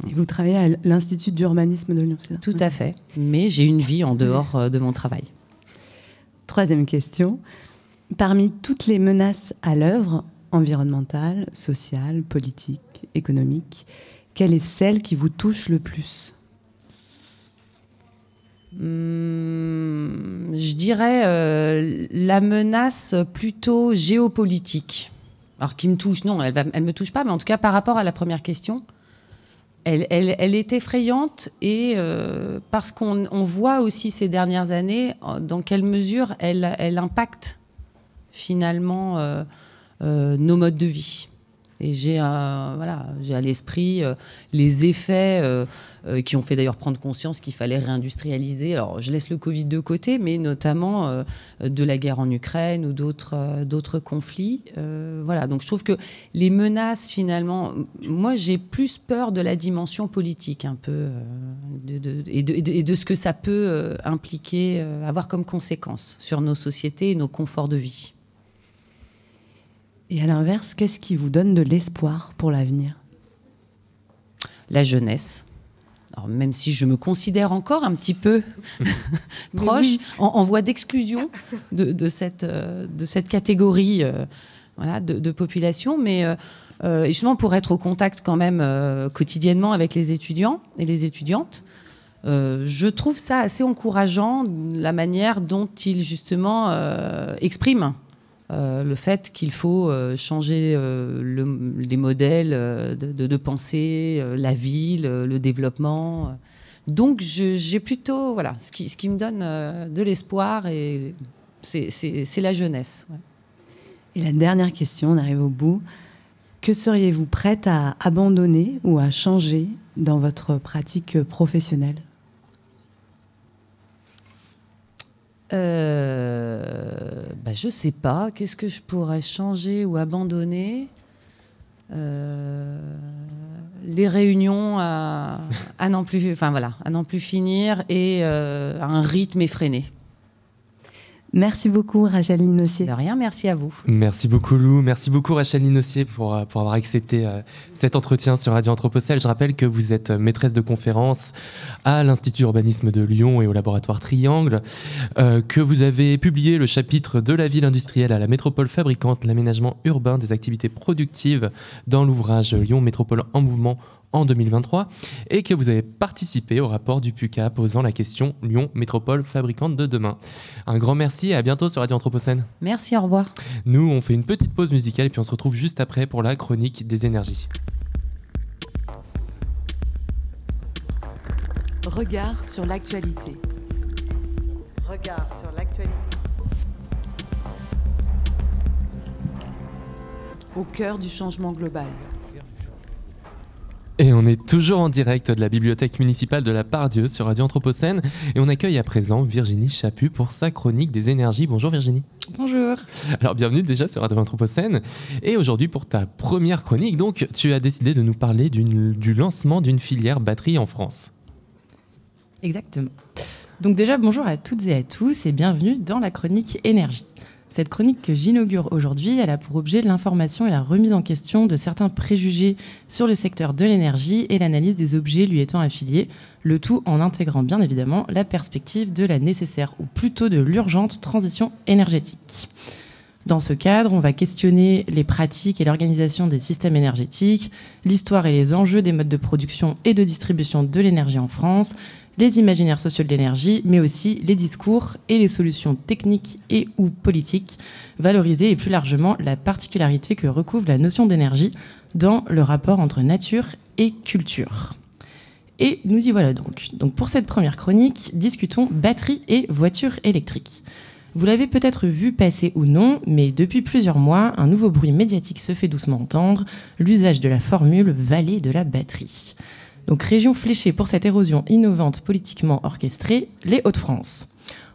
Et vous travaillez à l'Institut d'urbanisme de Lyon, Tout à fait. Mais j'ai une vie en dehors euh, de mon travail. Troisième question. Parmi toutes les menaces à l'œuvre, environnementales, sociales, politiques, économiques, quelle est celle qui vous touche le plus? Hum, Je dirais euh, la menace plutôt géopolitique. Alors qui me touche, non, elle ne me touche pas, mais en tout cas par rapport à la première question, elle, est effrayante et euh, parce qu'on voit aussi ces dernières années dans quelle mesure elle, impacte finalement euh, euh, nos modes de vie. Et j'ai voilà, à l'esprit les effets euh, qui ont fait d'ailleurs prendre conscience qu'il fallait réindustrialiser. Alors, je laisse le Covid de côté, mais notamment euh, de la guerre en Ukraine ou d'autres euh, conflits. voilà, donc je trouve que les menaces, finalement, moi, j'ai plus peur de la dimension politique, un peu, et, de, ce que ça peut impliquer, avoir comme conséquence sur nos sociétés et nos conforts de vie. Et à l'inverse, qu'est-ce qui vous donne de l'espoir pour l'avenir? La jeunesse. Même si je me considère encore un petit peu proche, en, voie d'exclusion de, cette, euh, de cette catégorie euh, voilà, de, population, mais euh, justement pour être au contact quand même quotidiennement avec les étudiants et les étudiantes, je trouve ça assez encourageant, la manière dont ils justement expriment euh, le fait qu'il faut euh, changer euh, les modèles de, pensée, la ville, le développement. Donc j'ai plutôt, voilà, ce qui, ce qui me donne de l'espoir, et c'est la jeunesse. Et la dernière question, on arrive au bout. Que seriez-vous prête à abandonner ou à changer dans votre pratique professionnelle? Euh, bah, Je sais pas. Qu'est-ce que je pourrais changer ou abandonner euh, Les réunions à, n'en plus, enfin voilà, à plus finir et euh, à un rythme effréné. Merci beaucoup Rachel Linossier. De rien, merci à vous. Merci beaucoup Lou, merci beaucoup Rachel Linossier pour, euh, pour avoir accepté euh, cet entretien sur Radio Anthropocène. Je rappelle que vous êtes maîtresse de conférence à l'Institut Urbanisme de Lyon et au laboratoire Triangle, euh, que vous avez publié le chapitre de la ville industrielle à la métropole fabricante, l'aménagement urbain des activités productives dans l'ouvrage Lyon Métropole en mouvement en 2023 et que vous avez participé au rapport du PUCA posant la question Lyon, métropole fabricante de demain. Un grand merci et à bientôt sur Radio Anthropocène. Merci, au revoir. Nous, on fait une petite pause musicale et puis on se retrouve juste après pour la chronique des énergies. Regard sur l'actualité. Regard sur l'actualité. Au cœur du changement global. Et on est toujours en direct de la bibliothèque municipale de la Pardieu sur Radio Anthropocène. Et on accueille à présent Virginie Chaput pour sa chronique des énergies. Bonjour Virginie. Bonjour. Alors bienvenue déjà sur Radio Anthropocène. Et aujourd'hui pour ta première chronique, donc tu as décidé de nous parler du lancement d'une filière batterie en France. Exactement. Donc déjà bonjour à toutes et à tous et bienvenue dans la chronique énergie. Cette chronique que j'inaugure aujourd'hui, elle a pour objet l'information et la remise en question de certains préjugés sur le secteur de l'énergie et l'analyse des objets lui étant affiliés, le tout en intégrant bien évidemment la perspective de la nécessaire ou plutôt de l'urgente transition énergétique. Dans ce cadre, on va questionner les pratiques et l'organisation des systèmes énergétiques, l'histoire et les enjeux des modes de production et de distribution de l'énergie en France, les imaginaires sociaux de l'énergie, mais aussi les discours et les solutions techniques et ou politiques, valoriser et plus largement la particularité que recouvre la notion d'énergie dans le rapport entre nature et culture. Et nous y voilà donc. Donc pour cette première chronique, discutons batterie et voiture électrique. Vous l'avez peut-être vu passer ou non, mais depuis plusieurs mois, un nouveau bruit médiatique se fait doucement entendre, l'usage de la formule vallée de la batterie. Donc région fléchée pour cette érosion innovante politiquement orchestrée, les Hauts-de-France.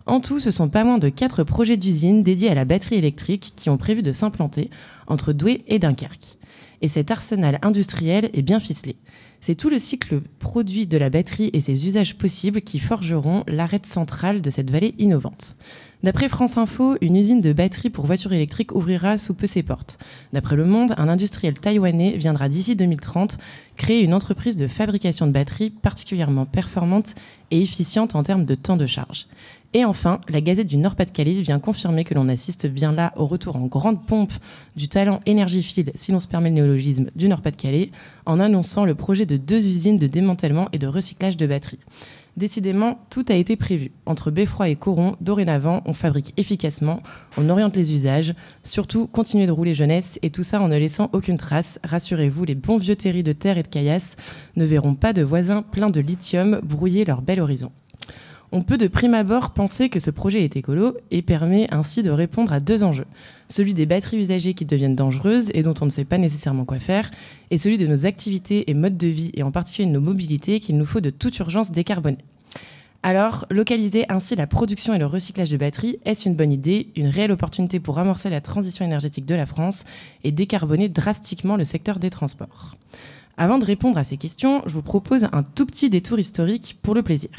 En tout, ce sont pas moins de quatre projets d'usines dédiés à la batterie électrique qui ont prévu de s'implanter entre Douai et Dunkerque. Et cet arsenal industriel est bien ficelé. C'est tout le cycle produit de la batterie et ses usages possibles qui forgeront l'arête centrale de cette vallée innovante. D'après France Info, une usine de batteries pour voitures électriques ouvrira sous peu ses portes. D'après Le Monde, un industriel taïwanais viendra d'ici 2030 créer une entreprise de fabrication de batteries particulièrement performante et efficiente en termes de temps de charge. Et enfin, la Gazette du Nord-Pas-de-Calais vient confirmer que l'on assiste bien là au retour en grande pompe du talent énergifile, si l'on se permet le néologisme, du Nord-Pas-de-Calais, en annonçant le projet de deux usines de démantèlement et de recyclage de batteries. Décidément, tout a été prévu. Entre Beffroi et Coron, dorénavant, on fabrique efficacement, on oriente les usages, surtout continuer de rouler jeunesse, et tout ça en ne laissant aucune trace. Rassurez-vous, les bons vieux terris de terre et de caillasse ne verront pas de voisins pleins de lithium brouiller leur bel horizon. On peut de prime abord penser que ce projet est écolo et permet ainsi de répondre à deux enjeux. Celui des batteries usagées qui deviennent dangereuses et dont on ne sait pas nécessairement quoi faire, et celui de nos activités et modes de vie, et en particulier de nos mobilités, qu'il nous faut de toute urgence décarboner. Alors, localiser ainsi la production et le recyclage de batteries, est-ce une bonne idée, une réelle opportunité pour amorcer la transition énergétique de la France et décarboner drastiquement le secteur des transports? Avant de répondre à ces questions, je vous propose un tout petit détour historique pour le plaisir.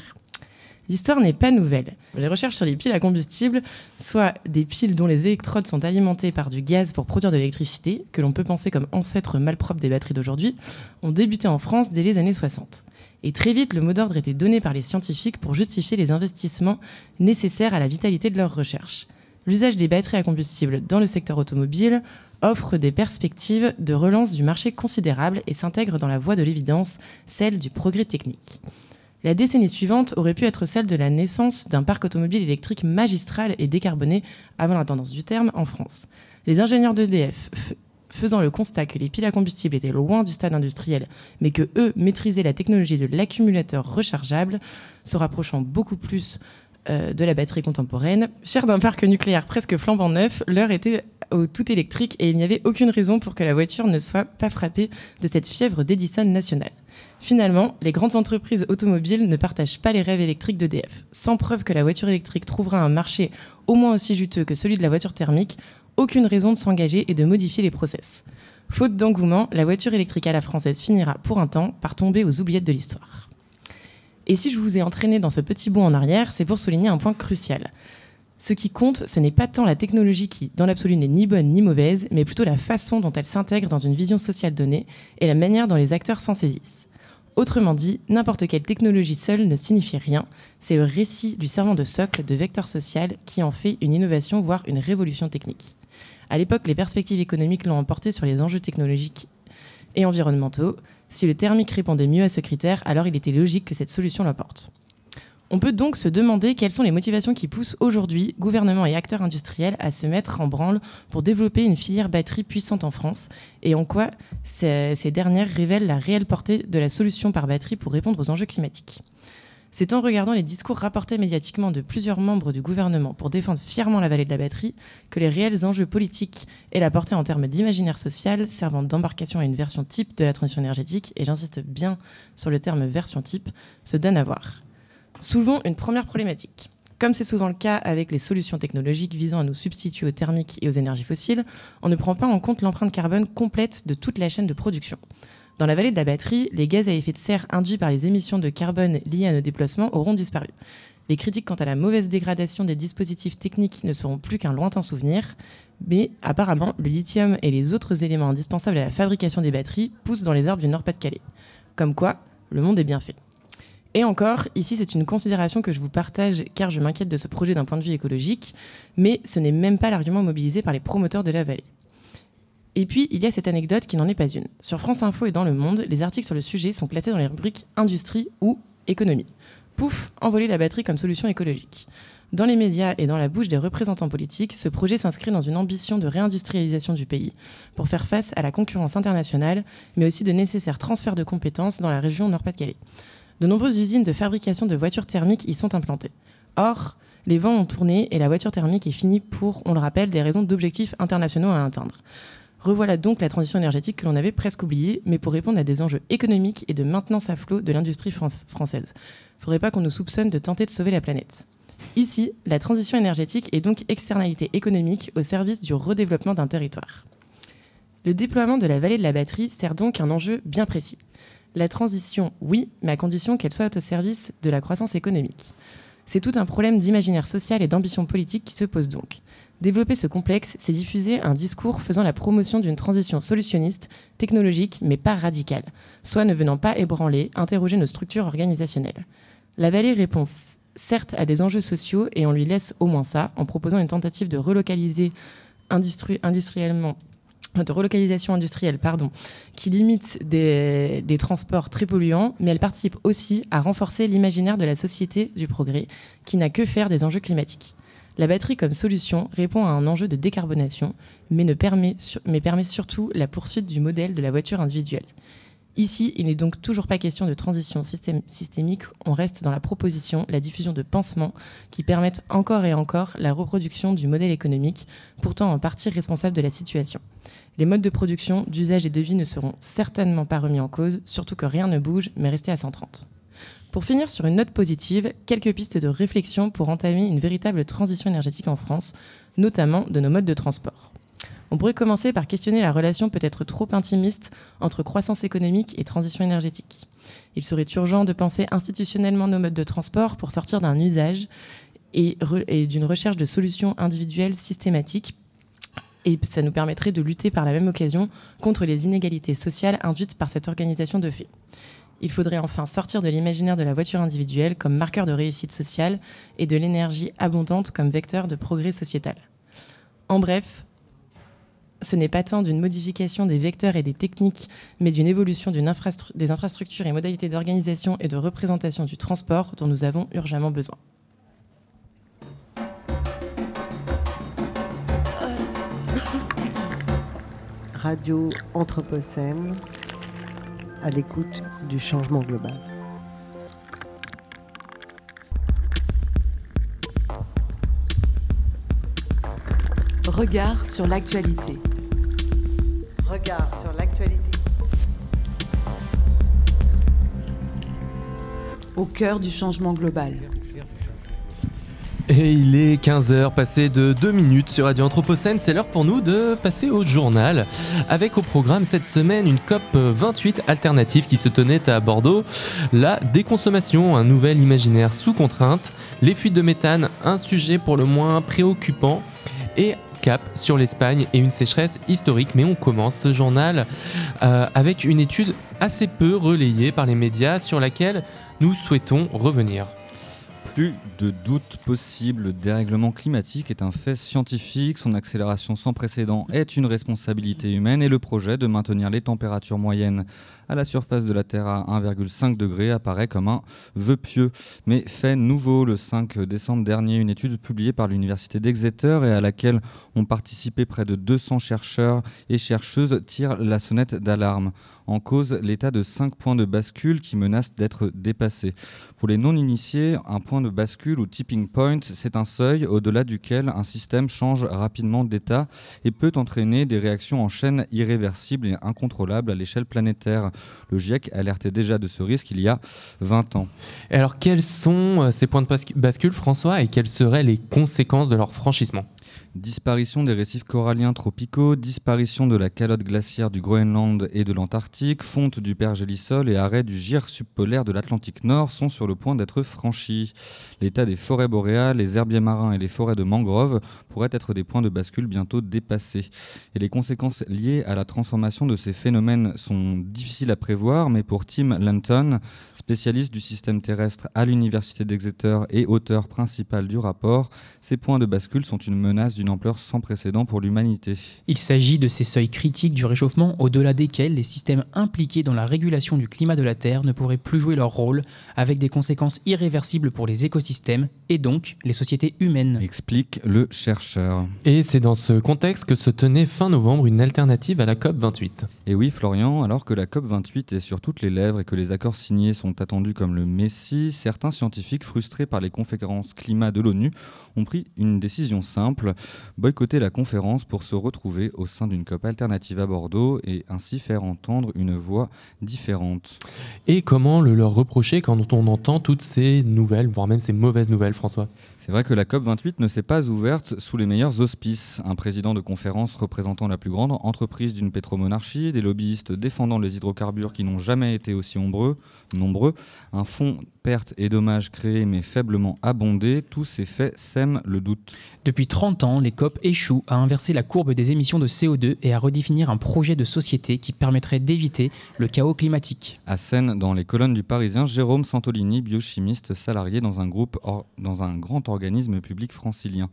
L'histoire n'est pas nouvelle. Les recherches sur les piles à combustible, soit des piles dont les électrodes sont alimentées par du gaz pour produire de l'électricité, que l'on peut penser comme ancêtre malpropre des batteries d'aujourd'hui, ont débuté en France dès les années 60. Et très vite, le mot d'ordre était donné par les scientifiques pour justifier les investissements nécessaires à la vitalité de leurs recherches. L'usage des batteries à combustible dans le secteur automobile offre des perspectives de relance du marché considérables et s'intègre dans la voie de l'évidence, celle du progrès technique. La décennie suivante aurait pu être celle de la naissance d'un parc automobile électrique magistral et décarboné avant la tendance du terme en France. Les ingénieurs d'EDF, faisant le constat que les piles à combustible étaient loin du stade industriel, mais que eux maîtrisaient la technologie de l'accumulateur rechargeable, se rapprochant beaucoup plus euh, de la batterie contemporaine. Fier d'un parc nucléaire presque flambant neuf, l'heure était au tout électrique et il n'y avait aucune raison pour que la voiture ne soit pas frappée de cette fièvre d'Edison nationale. Finalement, les grandes entreprises automobiles ne partagent pas les rêves électriques d'EDF. Sans preuve que la voiture électrique trouvera un marché au moins aussi juteux que celui de la voiture thermique, aucune raison de s'engager et de modifier les process. Faute d'engouement, la voiture électrique à la française finira pour un temps par tomber aux oubliettes de l'histoire. Et si je vous ai entraîné dans ce petit bond en arrière, c'est pour souligner un point crucial. Ce qui compte, ce n'est pas tant la technologie qui, dans l'absolu, n'est ni bonne ni mauvaise, mais plutôt la façon dont elle s'intègre dans une vision sociale donnée et la manière dont les acteurs s'en saisissent. Autrement dit, n'importe quelle technologie seule ne signifie rien, c'est le récit du servant de socle de vecteur social qui en fait une innovation, voire une révolution technique. À l'époque, les perspectives économiques l'ont emporté sur les enjeux technologiques et environnementaux. Si le thermique répondait mieux à ce critère, alors il était logique que cette solution l'emporte. On peut donc se demander quelles sont les motivations qui poussent aujourd'hui gouvernements et acteurs industriels à se mettre en branle pour développer une filière batterie puissante en France et en quoi ces, dernières révèlent la réelle portée de la solution par batterie pour répondre aux enjeux climatiques. C'est en regardant les discours rapportés médiatiquement de plusieurs membres du gouvernement pour défendre fièrement la vallée de la batterie que les réels enjeux politiques et la portée en termes d'imaginaire social servant d'embarcation à une version type de la transition énergétique, et j'insiste bien sur le terme version type, se donnent à voir. Soulevons une première problématique. Comme c'est souvent le cas avec les solutions technologiques visant à nous substituer aux thermiques et aux énergies fossiles, on ne prend pas en compte l'empreinte carbone complète de toute la chaîne de production. Dans la vallée de la batterie, les gaz à effet de serre induits par les émissions de carbone liées à nos déplacements auront disparu. Les critiques quant à la mauvaise dégradation des dispositifs techniques ne seront plus qu'un lointain souvenir, mais apparemment, le lithium et les autres éléments indispensables à la fabrication des batteries poussent dans les arbres du Nord-Pas-de-Calais. Comme quoi, le monde est bien fait. Et encore, ici, c'est une considération que je vous partage car je m'inquiète de ce projet d'un point de vue écologique, mais ce n'est même pas l'argument mobilisé par les promoteurs de la vallée. Et puis, il y a cette anecdote qui n'en est pas une. Sur France Info et dans Le Monde, les articles sur le sujet sont classés dans les rubriques industrie ou économie. Pouf, envoler la batterie comme solution écologique. Dans les médias et dans la bouche des représentants politiques, ce projet s'inscrit dans une ambition de réindustrialisation du pays pour faire face à la concurrence internationale, mais aussi de nécessaires transferts de compétences dans la région Nord-Pas-de-Calais. De nombreuses usines de fabrication de voitures thermiques y sont implantées. Or, les vents ont tourné et la voiture thermique est finie pour, on le rappelle, des raisons d'objectifs internationaux à atteindre. Revoilà donc la transition énergétique que l'on avait presque oubliée, mais pour répondre à des enjeux économiques et de maintenance à flot de l'industrie française. Faudrait pas qu'on nous soupçonne de tenter de sauver la planète. Ici, la transition énergétique est donc externalité économique au service du redéveloppement d'un territoire. Le déploiement de la vallée de la batterie sert donc un enjeu bien précis. La transition, oui, mais à condition qu'elle soit au service de la croissance économique. C'est tout un problème d'imaginaire social et d'ambition politique qui se pose donc. Développer ce complexe, c'est diffuser un discours faisant la promotion d'une transition solutionniste, technologique, mais pas radicale, soit ne venant pas ébranler, interroger nos structures organisationnelles. La vallée répond certes à des enjeux sociaux et on lui laisse au moins ça, en proposant une tentative de relocaliser industriellement de relocalisation industrielle, pardon, qui limite des, transports très polluants, mais elle participe aussi à renforcer l'imaginaire de la société du progrès, qui n'a que faire des enjeux climatiques. La batterie comme solution répond à un enjeu de décarbonation, mais, ne permet, mais permet surtout la poursuite du modèle de la voiture individuelle. Ici, il n'est donc toujours pas question de transition systémique, on reste dans la proposition, la diffusion de pansements qui permettent encore et encore la reproduction du modèle économique, pourtant en partie responsable de la situation. Les modes de production, d'usage et de vie ne seront certainement pas remis en cause, surtout que rien ne bouge, mais restez à 130. Pour finir sur une note positive, quelques pistes de réflexion pour entamer une véritable transition énergétique en France, notamment de nos modes de transport. On pourrait commencer par questionner la relation peut-être trop intimiste entre croissance économique et transition énergétique. Il serait urgent de penser institutionnellement nos modes de transport pour sortir d'un usage et, et d'une recherche de solutions individuelles systématiques et ça nous permettrait de lutter par la même occasion contre les inégalités sociales induites par cette organisation de fait. Il faudrait enfin sortir de l'imaginaire de la voiture individuelle comme marqueur de réussite sociale et de l'énergie abondante comme vecteur de progrès sociétal. En bref, ce n'est pas tant d'une modification des vecteurs et des techniques, mais d'une évolution des infrastructures et modalités d'organisation et de représentation du transport dont nous avons urgemment besoin. Radio Anthropocène à l'écoute du changement global. Regard sur l'actualité. Regard sur l'actualité. Au cœur du changement global. Et il est 15h, passé de 2 minutes sur Radio Anthropocène. C'est l'heure pour nous de passer au journal. Avec au programme cette semaine une COP 28 alternative qui se tenait à Bordeaux. La déconsommation, un nouvel imaginaire sous contrainte. Les fuites de méthane, un sujet pour le moins préoccupant. Et cap sur l'Espagne et une sécheresse historique. Mais on commence ce journal euh, avec une étude assez peu relayée par les médias sur laquelle nous souhaitons revenir. Plus de doute possible, le dérèglement climatique est un fait scientifique, son accélération sans précédent est une responsabilité humaine et le projet de maintenir les températures moyennes à la surface de la Terre à 1,5 degré apparaît comme un vœu pieux. Mais fait nouveau, le 5 décembre dernier, une étude publiée par l'Université d'Exeter et à laquelle ont participé près de 200 chercheurs et chercheuses tire la sonnette d'alarme en cause l'état de 5 points de bascule qui menacent d'être dépassés. Pour les non-initiés, un point de bascule ou tipping point, c'est un seuil au-delà duquel un système change rapidement d'état et peut entraîner des réactions en chaîne irréversibles et incontrôlables à l'échelle planétaire. Le GIEC alertait déjà de ce risque il y a 20 ans. Et alors quels sont euh, ces points de bascule, François, et quelles seraient les conséquences de leur franchissement? Disparition des récifs coralliens tropicaux, disparition de la calotte glaciaire du Groenland et de l'Antarctique, fonte du pergélisol et arrêt du gire subpolaire de l'Atlantique Nord sont sur le point d'être franchis. L'état des forêts boréales, les herbiers marins et les forêts de mangroves pourraient être des points de bascule bientôt dépassés. Et les conséquences liées à la transformation de ces phénomènes sont difficiles à prévoir, mais pour Tim Lanton, spécialiste du système terrestre à l'Université d'Exeter et auteur principal du rapport, ces points de bascule sont une menace d'une ampleur sans précédent pour l'humanité. Il s'agit de ces seuils critiques du réchauffement au-delà desquels les systèmes impliqués dans la régulation du climat de la Terre ne pourraient plus jouer leur rôle, avec des conséquences irréversibles pour les écosystèmes et donc les sociétés humaines. Explique le chercheur. Et c'est dans ce contexte que se tenait fin novembre une alternative à la COP 28. Et oui, Florian, alors que la COP 28 est sur toutes les lèvres et que les accords signés sont attendus comme le Messie, certains scientifiques frustrés par les conférences climat de l'ONU ont pris une décision simple simple, boycotter la conférence pour se retrouver au sein d'une COP alternative à Bordeaux et ainsi faire entendre une voix différente. Et comment le leur reprocher quand on entend toutes ces nouvelles, voire même ces mauvaises nouvelles, François? C'est vrai que la COP28 ne s'est pas ouverte sous les meilleurs auspices. Un président de conférence représentant la plus grande entreprise d'une pétromonarchie, des lobbyistes défendant les hydrocarbures qui n'ont jamais été aussi nombreux, nombreux un fonds pertes et dommages créés mais faiblement abondés, tous ces faits sèment le doute. Depuis 30 ans, les COP échouent à inverser la courbe des émissions de CO2 et à redéfinir un projet de société qui permettrait d'éviter le chaos climatique. À scène dans les colonnes du Parisien, Jérôme Santolini, biochimiste salarié dans un, groupe or- dans un grand organisme public francilien.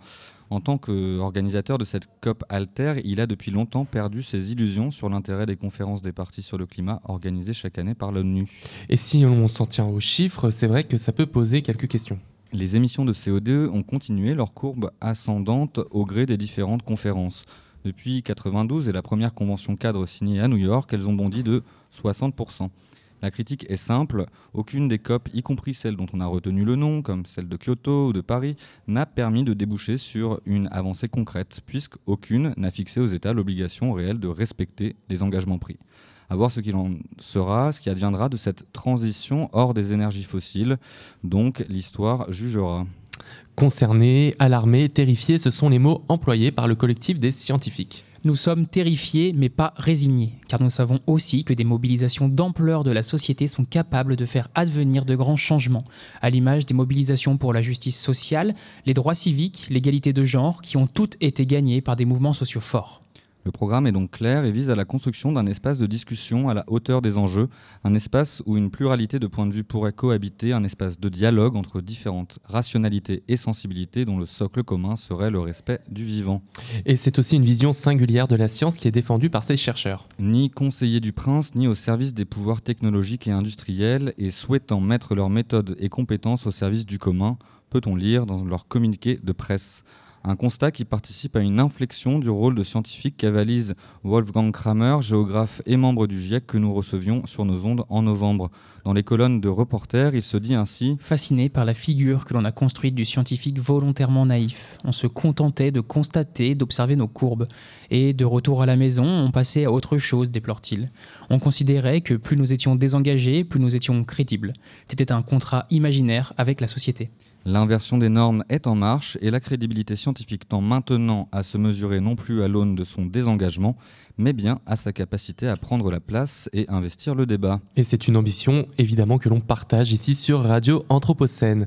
En tant qu'organisateur de cette COP Alter, il a depuis longtemps perdu ses illusions sur l'intérêt des conférences des partis sur le climat organisées chaque année par l'ONU. Et si on s'en tient aux chiffres, c'est vrai que ça peut poser quelques questions. Les émissions de CO2 ont continué leur courbe ascendante au gré des différentes conférences. Depuis 92 et la première convention cadre signée à New York, elles ont bondi de 60%. La critique est simple, aucune des COP, y compris celle dont on a retenu le nom, comme celle de Kyoto ou de Paris, n'a permis de déboucher sur une avancée concrète, puisqu'aucune n'a fixé aux États l'obligation réelle de respecter les engagements pris. À voir ce qu'il en sera, ce qui adviendra de cette transition hors des énergies fossiles, donc l'histoire jugera. Concerné, alarmé, terrifié, ce sont les mots employés par le collectif des scientifiques. Nous sommes terrifiés mais pas résignés, car nous savons aussi que des mobilisations d'ampleur de la société sont capables de faire advenir de grands changements, à l'image des mobilisations pour la justice sociale, les droits civiques, l'égalité de genre, qui ont toutes été gagnées par des mouvements sociaux forts. Le programme est donc clair et vise à la construction d'un espace de discussion à la hauteur des enjeux, un espace où une pluralité de points de vue pourrait cohabiter, un espace de dialogue entre différentes rationalités et sensibilités dont le socle commun serait le respect du vivant. Et c'est aussi une vision singulière de la science qui est défendue par ces chercheurs. Ni conseiller du prince, ni au service des pouvoirs technologiques et industriels, et souhaitant mettre leurs méthodes et compétences au service du commun, peut-on lire dans leur communiqué de presse. Un constat qui participe à une inflexion du rôle de scientifique qu'avalise Wolfgang Kramer, géographe et membre du GIEC que nous recevions sur nos ondes en novembre. Dans les colonnes de reporters, il se dit ainsi Fasciné par la figure que l'on a construite du scientifique volontairement naïf, on se contentait de constater, d'observer nos courbes. Et de retour à la maison, on passait à autre chose, déplore-t-il. On considérait que plus nous étions désengagés, plus nous étions crédibles. C'était un contrat imaginaire avec la société. L'inversion des normes est en marche et la crédibilité scientifique tend maintenant à se mesurer non plus à l'aune de son désengagement, mais bien à sa capacité à prendre la place et investir le débat. Et c'est une ambition évidemment que l'on partage ici sur Radio Anthropocène.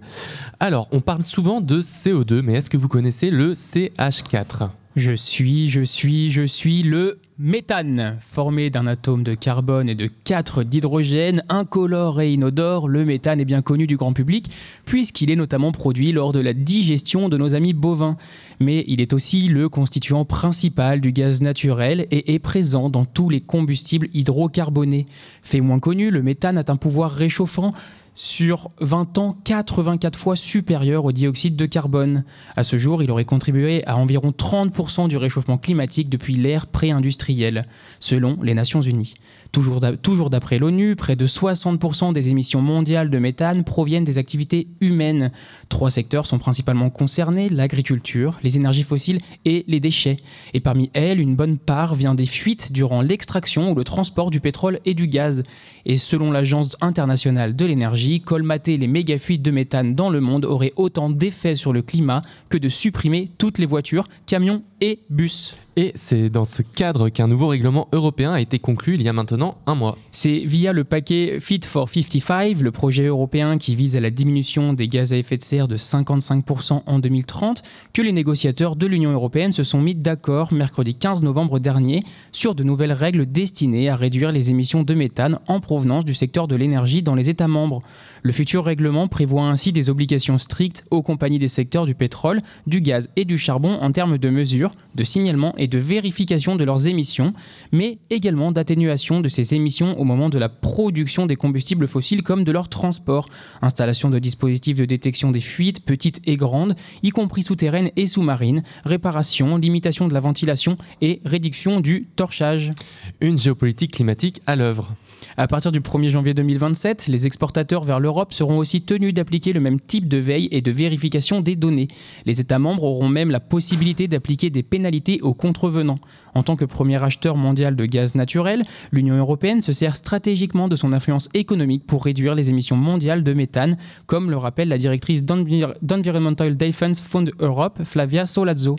Alors, on parle souvent de CO2, mais est-ce que vous connaissez le CH4 Je suis, je suis, je suis le méthane. Formé d'un atome de carbone et de 4 d'hydrogène, incolore et inodore, le méthane est bien connu du grand public puisqu'il est notamment produit lors de la digestion de nos amis bovins. Mais il est aussi le constituant principal du gaz naturel et est présent dans tous les combustibles hydrocarbonés. Fait moins connu, le méthane a un pouvoir réchauffant sur 20 ans 84 fois supérieur au dioxyde de carbone. À ce jour, il aurait contribué à environ 30% du réchauffement climatique depuis l'ère pré-industrielle, selon les Nations Unies. Toujours d'a- Toujours d'après l'ONU, près de 60% des émissions mondiales de méthane proviennent des activités humaines. Trois secteurs sont principalement concernés, l'agriculture, les énergies fossiles et les déchets. Et parmi elles, une bonne part vient des fuites durant l'extraction ou le transport du pétrole et du gaz. Et selon l'Agence internationale de l'énergie, colmater les méga-fuites de méthane dans le monde aurait autant d'effets sur le climat que de supprimer toutes les voitures, camions et bus. Et c'est dans ce cadre qu'un nouveau règlement européen a été conclu il y a maintenant un mois. C'est via le paquet Fit for 55, le projet européen qui vise à la diminution des gaz à effet de serre de 55% en 2030, que les négociateurs de l'Union européenne se sont mis d'accord mercredi 15 novembre dernier sur de nouvelles règles destinées à réduire les émissions de méthane en provenance du secteur de l'énergie dans les États membres. Le futur règlement prévoit ainsi des obligations strictes aux compagnies des secteurs du pétrole, du gaz et du charbon en termes de mesures, de signalement et de vérification de leurs émissions, mais également d'atténuation de ces émissions au moment de la production des combustibles fossiles comme de leur transport, installation de dispositifs de détection des fuites, petites et grandes, y compris souterraines et sous-marines, réparation, limitation de la ventilation et réduction du torchage. Une géopolitique climatique à l'œuvre. À partir du 1er janvier 2027, les exportateurs vers l'Europe seront aussi tenus d'appliquer le même type de veille et de vérification des données. Les États membres auront même la possibilité d'appliquer des pénalités aux contrevenants. En tant que premier acheteur mondial de gaz naturel, l'Union européenne se sert stratégiquement de son influence économique pour réduire les émissions mondiales de méthane, comme le rappelle la directrice d'Environmental Defense Fund Europe, Flavia Solazzo.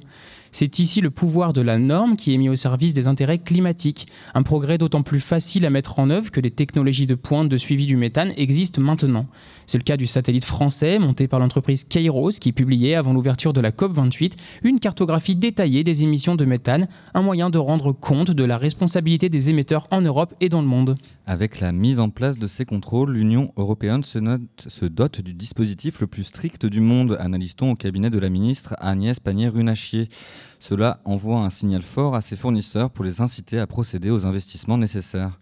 C'est ici le pouvoir de la norme qui est mis au service des intérêts climatiques, un progrès d'autant plus facile à mettre en œuvre que les technologies de pointe de suivi du méthane existent maintenant. C'est le cas du satellite français monté par l'entreprise Kairos qui publiait avant l'ouverture de la COP28 une cartographie détaillée des émissions de méthane, un moyen de rendre compte de la responsabilité des émetteurs en Europe et dans le monde. Avec la mise en place de ces contrôles, l'Union européenne se, dote du dispositif le plus strict du monde, analyse-t-on au cabinet de la ministre Agnès Pannier-Runachier. Cela envoie un signal fort à ses fournisseurs pour les inciter à procéder aux investissements nécessaires.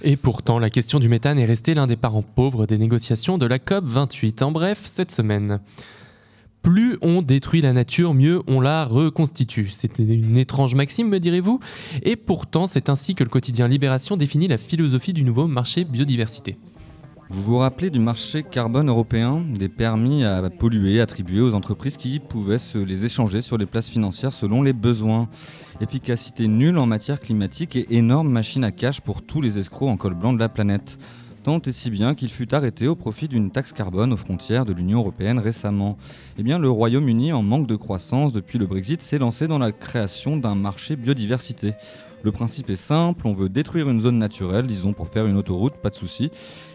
Et pourtant, la question du méthane est restée l'un des parents pauvres des négociations de la COP 28. En bref, cette semaine. Plus on détruit la nature, mieux on la reconstitue. C'était une étrange maxime, me direz-vous Et pourtant, c'est ainsi que le quotidien Libération définit la philosophie du nouveau marché biodiversité. Vous vous rappelez du marché carbone européen, des permis à polluer attribués aux entreprises qui pouvaient se les échanger sur les places financières selon les besoins. Efficacité nulle en matière climatique et énorme machine à cash pour tous les escrocs en col blanc de la planète. Tant et si bien qu'il fut arrêté au profit d'une taxe carbone aux frontières de l'Union européenne récemment. Eh bien, le Royaume-Uni, en manque de croissance depuis le Brexit, s'est lancé dans la création d'un marché biodiversité. Le principe est simple, on veut détruire une zone naturelle, disons pour faire une autoroute, pas de souci.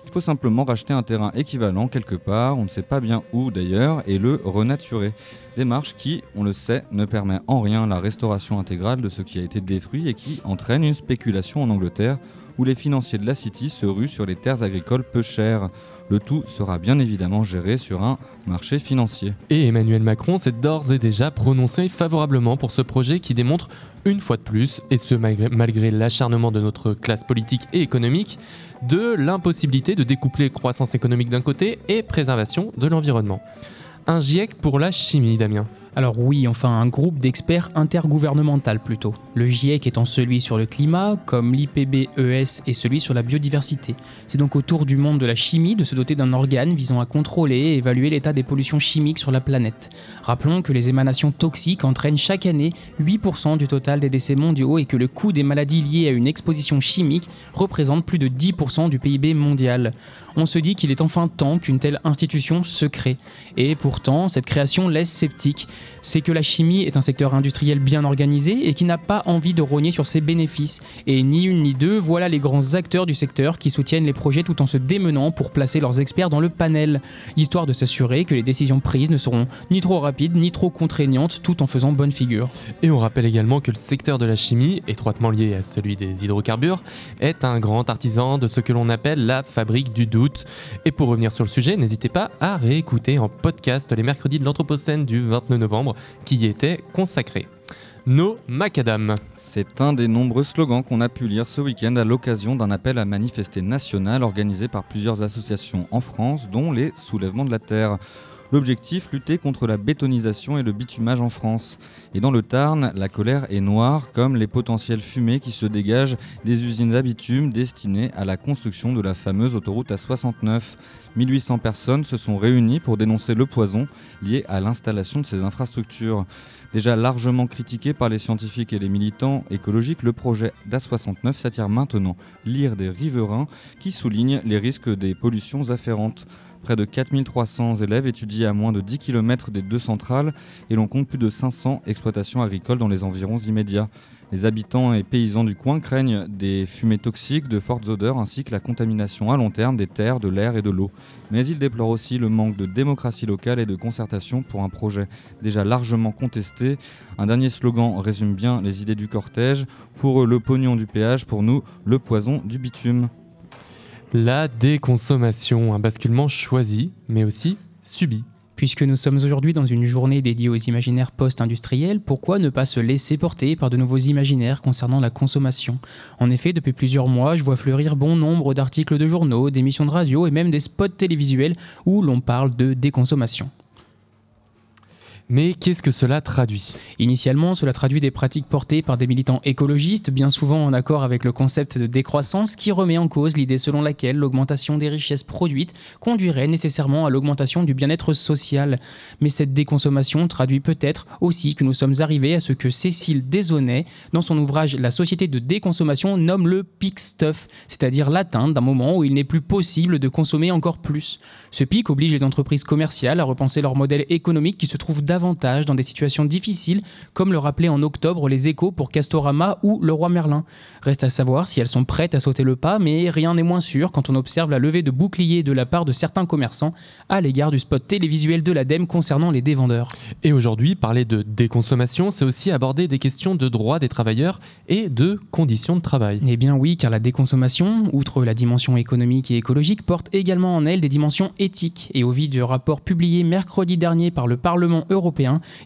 Il faut simplement racheter un terrain équivalent quelque part, on ne sait pas bien où d'ailleurs, et le renaturer. Démarche qui, on le sait, ne permet en rien la restauration intégrale de ce qui a été détruit et qui entraîne une spéculation en Angleterre où les financiers de la City se ruent sur les terres agricoles peu chères. Le tout sera bien évidemment géré sur un marché financier. Et Emmanuel Macron s'est d'ores et déjà prononcé favorablement pour ce projet qui démontre une fois de plus, et ce malgré, l'acharnement de notre classe politique et économique, de l'impossibilité de découpler croissance économique d'un côté et préservation de l'environnement. Un GIEC pour la chimie, Damien. Alors oui, enfin un groupe d'experts intergouvernemental plutôt. Le GIEC étant celui sur le climat, comme l'IPBES est celui sur la biodiversité. C'est donc au tour du monde de la chimie de se doter d'un organe visant à contrôler et évaluer l'état des pollutions chimiques sur la planète. Rappelons que les émanations toxiques entraînent chaque année 8% du total des décès mondiaux et que le coût des maladies liées à une exposition chimique représente plus de 10% du PIB mondial. On se dit qu'il est enfin temps qu'une telle institution se crée. Et pourtant, cette création laisse sceptique c'est que la chimie est un secteur industriel bien organisé et qui n'a pas envie de rogner sur ses bénéfices. Et ni une ni deux, voilà les grands acteurs du secteur qui soutiennent les projets tout en se démenant pour placer leurs experts dans le panel, histoire de s'assurer que les décisions prises ne seront ni trop rapides ni trop contraignantes tout en faisant bonne figure. Et on rappelle également que le secteur de la chimie, étroitement lié à celui des hydrocarbures, est un grand artisan de ce que l'on appelle la fabrique du doute. Et pour revenir sur le sujet, n'hésitez pas à réécouter en podcast les mercredis de l'Anthropocène du 29 novembre qui y était consacré. No Macadam. C'est un des nombreux slogans qu'on a pu lire ce week-end à l'occasion d'un appel à manifester national organisé par plusieurs associations en France, dont les Soulèvements de la Terre. L'objectif, lutter contre la bétonisation et le bitumage en France. Et dans le Tarn, la colère est noire, comme les potentielles fumées qui se dégagent des usines à bitume destinées à la construction de la fameuse autoroute A69. 1800 personnes se sont réunies pour dénoncer le poison lié à l'installation de ces infrastructures. Déjà largement critiqué par les scientifiques et les militants écologiques, le projet d'A69 s'attire maintenant l'ire des riverains qui soulignent les risques des pollutions afférentes. Près de 4300 élèves étudient à moins de 10 km des deux centrales et l'on compte plus de 500 exploitations agricoles dans les environs immédiats. Les habitants et paysans du coin craignent des fumées toxiques, de fortes odeurs ainsi que la contamination à long terme des terres, de l'air et de l'eau. Mais ils déplorent aussi le manque de démocratie locale et de concertation pour un projet déjà largement contesté. Un dernier slogan résume bien les idées du cortège. Pour eux, le pognon du péage, pour nous, le poison du bitume. La déconsommation, un basculement choisi, mais aussi subi. Puisque nous sommes aujourd'hui dans une journée dédiée aux imaginaires post-industriels, pourquoi ne pas se laisser porter par de nouveaux imaginaires concernant la consommation? En effet, depuis plusieurs mois, je vois fleurir bon nombre d'articles de journaux, d'émissions de radio et même des spots télévisuels où l'on parle de déconsommation. Mais qu'est-ce que cela traduit Initialement, cela traduit des pratiques portées par des militants écologistes, bien souvent en accord avec le concept de décroissance qui remet en cause l'idée selon laquelle l'augmentation des richesses produites conduirait nécessairement à l'augmentation du bien-être social. Mais cette déconsommation traduit peut-être aussi que nous sommes arrivés à ce que Cécile Desaunay, dans son ouvrage La société de déconsommation, nomme le peak stuff, c'est-à-dire l'atteinte d'un moment où il n'est plus possible de consommer encore plus. Ce pic oblige les entreprises commerciales à repenser leur modèle économique qui se trouve davantage dans des situations difficiles, comme le rappelaient en octobre les échos pour Castorama ou le roi Merlin. Reste à savoir si elles sont prêtes à sauter le pas, mais rien n'est moins sûr quand on observe la levée de boucliers de la part de certains commerçants à l'égard du spot télévisuel de l'ADEME concernant les dévendeurs. Et aujourd'hui, parler de déconsommation, c'est aussi aborder des questions de droits des travailleurs et de conditions de travail. Eh bien oui, car la déconsommation, outre la dimension économique et écologique, porte également en elle des dimensions éthiques. Et au vu du rapport publié mercredi dernier par le Parlement européen,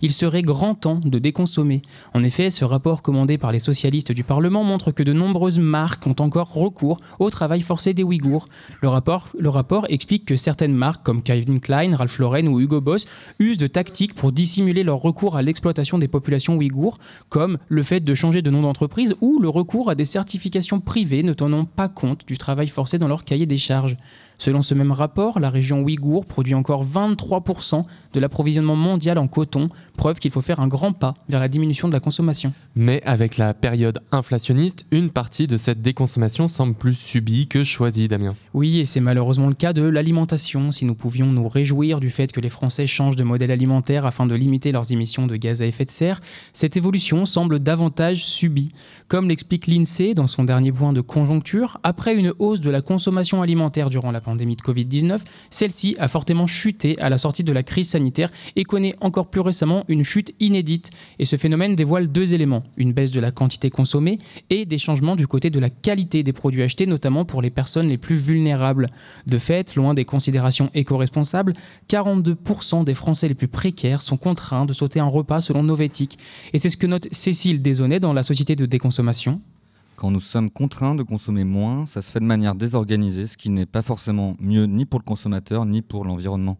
il serait grand temps de déconsommer. En effet, ce rapport commandé par les socialistes du Parlement montre que de nombreuses marques ont encore recours au travail forcé des Ouïghours. Le rapport, explique que certaines marques comme Calvin Klein, Ralph Lauren ou Hugo Boss usent de tactiques pour dissimuler leur recours à l'exploitation des populations ouïghours, comme le fait de changer de nom d'entreprise ou le recours à des certifications privées ne tenant pas compte du travail forcé dans leur cahier des charges. Selon ce même rapport, la région ouïghour produit encore 23% de l'approvisionnement mondial en coton, preuve qu'il faut faire un grand pas vers la diminution de la consommation. Mais avec la période inflationniste, une partie de cette déconsommation semble plus subie que choisie, Damien. Oui, et c'est malheureusement le cas de l'alimentation. Si nous pouvions nous réjouir du fait que les Français changent de modèle alimentaire afin de limiter leurs émissions de gaz à effet de serre, cette évolution semble davantage subie. Comme l'explique l'INSEE dans son dernier point de conjoncture, après une hausse de la consommation alimentaire durant la pandémie de Covid-19, celle-ci a fortement chuté à la sortie de la crise sanitaire et connaît encore plus récemment une chute inédite. Et ce phénomène dévoile deux éléments, une baisse de la quantité consommée et des changements du côté de la qualité des produits achetés, notamment pour les personnes les plus vulnérables. De fait, loin des considérations éco-responsables, 42% des Français les plus précaires sont contraints de sauter un repas selon Novetic. Et c'est ce que note Cécile Desaunay dans la société de déconsommation. Quand nous sommes contraints de consommer moins, ça se fait de manière désorganisée, ce qui n'est pas forcément mieux ni pour le consommateur ni pour l'environnement.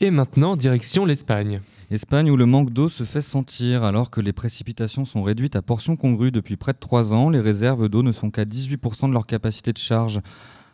Et maintenant, direction l'Espagne. Espagne où le manque d'eau se fait sentir alors que les précipitations sont réduites à portions congrues depuis près de 3 ans, les réserves d'eau ne sont qu'à 18% de leur capacité de charge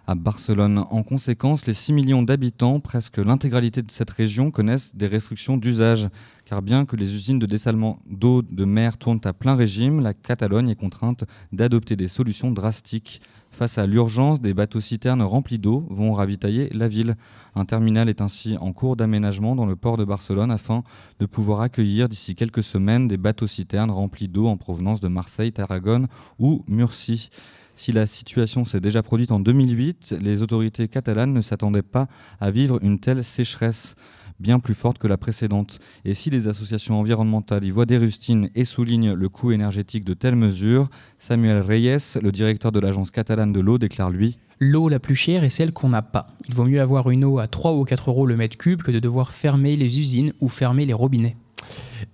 à Barcelone. En conséquence, les 6 millions d'habitants, presque l'intégralité de cette région, connaissent des restrictions d'usage. Car bien que les usines de dessalement d'eau de mer tournent à plein régime, la Catalogne est contrainte d'adopter des solutions drastiques. Face à l'urgence, des bateaux-citernes remplis d'eau vont ravitailler la ville. Un terminal est ainsi en cours d'aménagement dans le port de Barcelone afin de pouvoir accueillir d'ici quelques semaines des bateaux-citernes remplis d'eau en provenance de Marseille, Tarragone ou Murcie. Si la situation s'est déjà produite en 2008, les autorités catalanes ne s'attendaient pas à vivre une telle sécheresse bien plus forte que la précédente. Et si les associations environnementales y voient des rustines et soulignent le coût énergétique de telles mesures, Samuel Reyes, le directeur de l'agence catalane de l'eau, déclare lui L'eau la plus chère est celle qu'on n'a pas. Il vaut mieux avoir une eau à 3 ou 4 euros le mètre cube que de devoir fermer les usines ou fermer les robinets.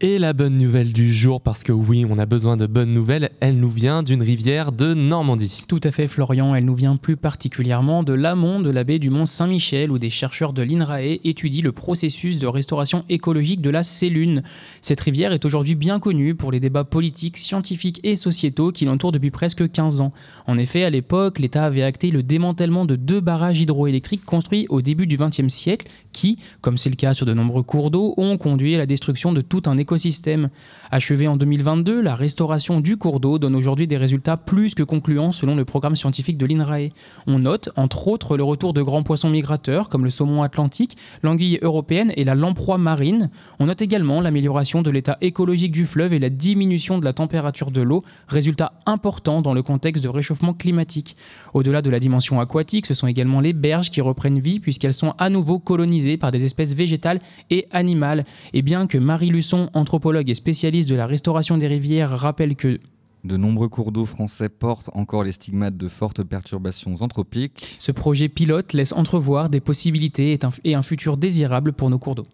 Et la bonne nouvelle du jour, parce que oui, on a besoin de bonnes nouvelles, elle nous vient d'une rivière de Normandie. Tout à fait, Florian, elle nous vient plus particulièrement de l'amont de la baie du Mont Saint-Michel, où des chercheurs de l'INRAE étudient le processus de restauration écologique de la Célune. Cette rivière est aujourd'hui bien connue pour les débats politiques, scientifiques et sociétaux qui l'entourent depuis presque 15 ans. En effet, à l'époque, l'État avait acté le démantèlement de deux barrages hydroélectriques construits au début du XXe siècle, qui, comme c'est le cas sur de nombreux cours d'eau, ont conduit à la destruction de tout un écosystème. Achevée en 2022, la restauration du cours d'eau donne aujourd'hui des résultats plus que concluants selon le programme scientifique de l'INRAE. On note entre autres le retour de grands poissons migrateurs comme le saumon atlantique, l'anguille européenne et la lamproie marine. On note également l'amélioration de l'état écologique du fleuve et la diminution de la température de l'eau, résultat important dans le contexte de réchauffement climatique. Au-delà de la dimension aquatique, ce sont également les berges qui reprennent vie puisqu'elles sont à nouveau colonisées par des espèces végétales et animales. Et bien que Marie Luçon, anthropologue et spécialiste de la restauration des rivières, rappelle que de nombreux cours d'eau français portent encore les stigmates de fortes perturbations anthropiques. ce projet pilote laisse entrevoir des possibilités et un, et un futur désirable pour nos cours d'eau.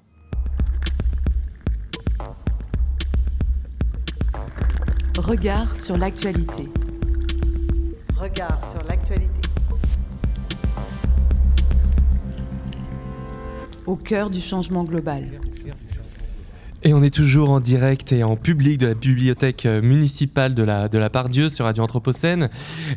Regard sur l'actualité. Regard sur l'actualité. Au cœur du changement global. Et on est toujours en direct et en public de la bibliothèque euh, municipale de la, de la Pardieu sur Radio Anthropocène.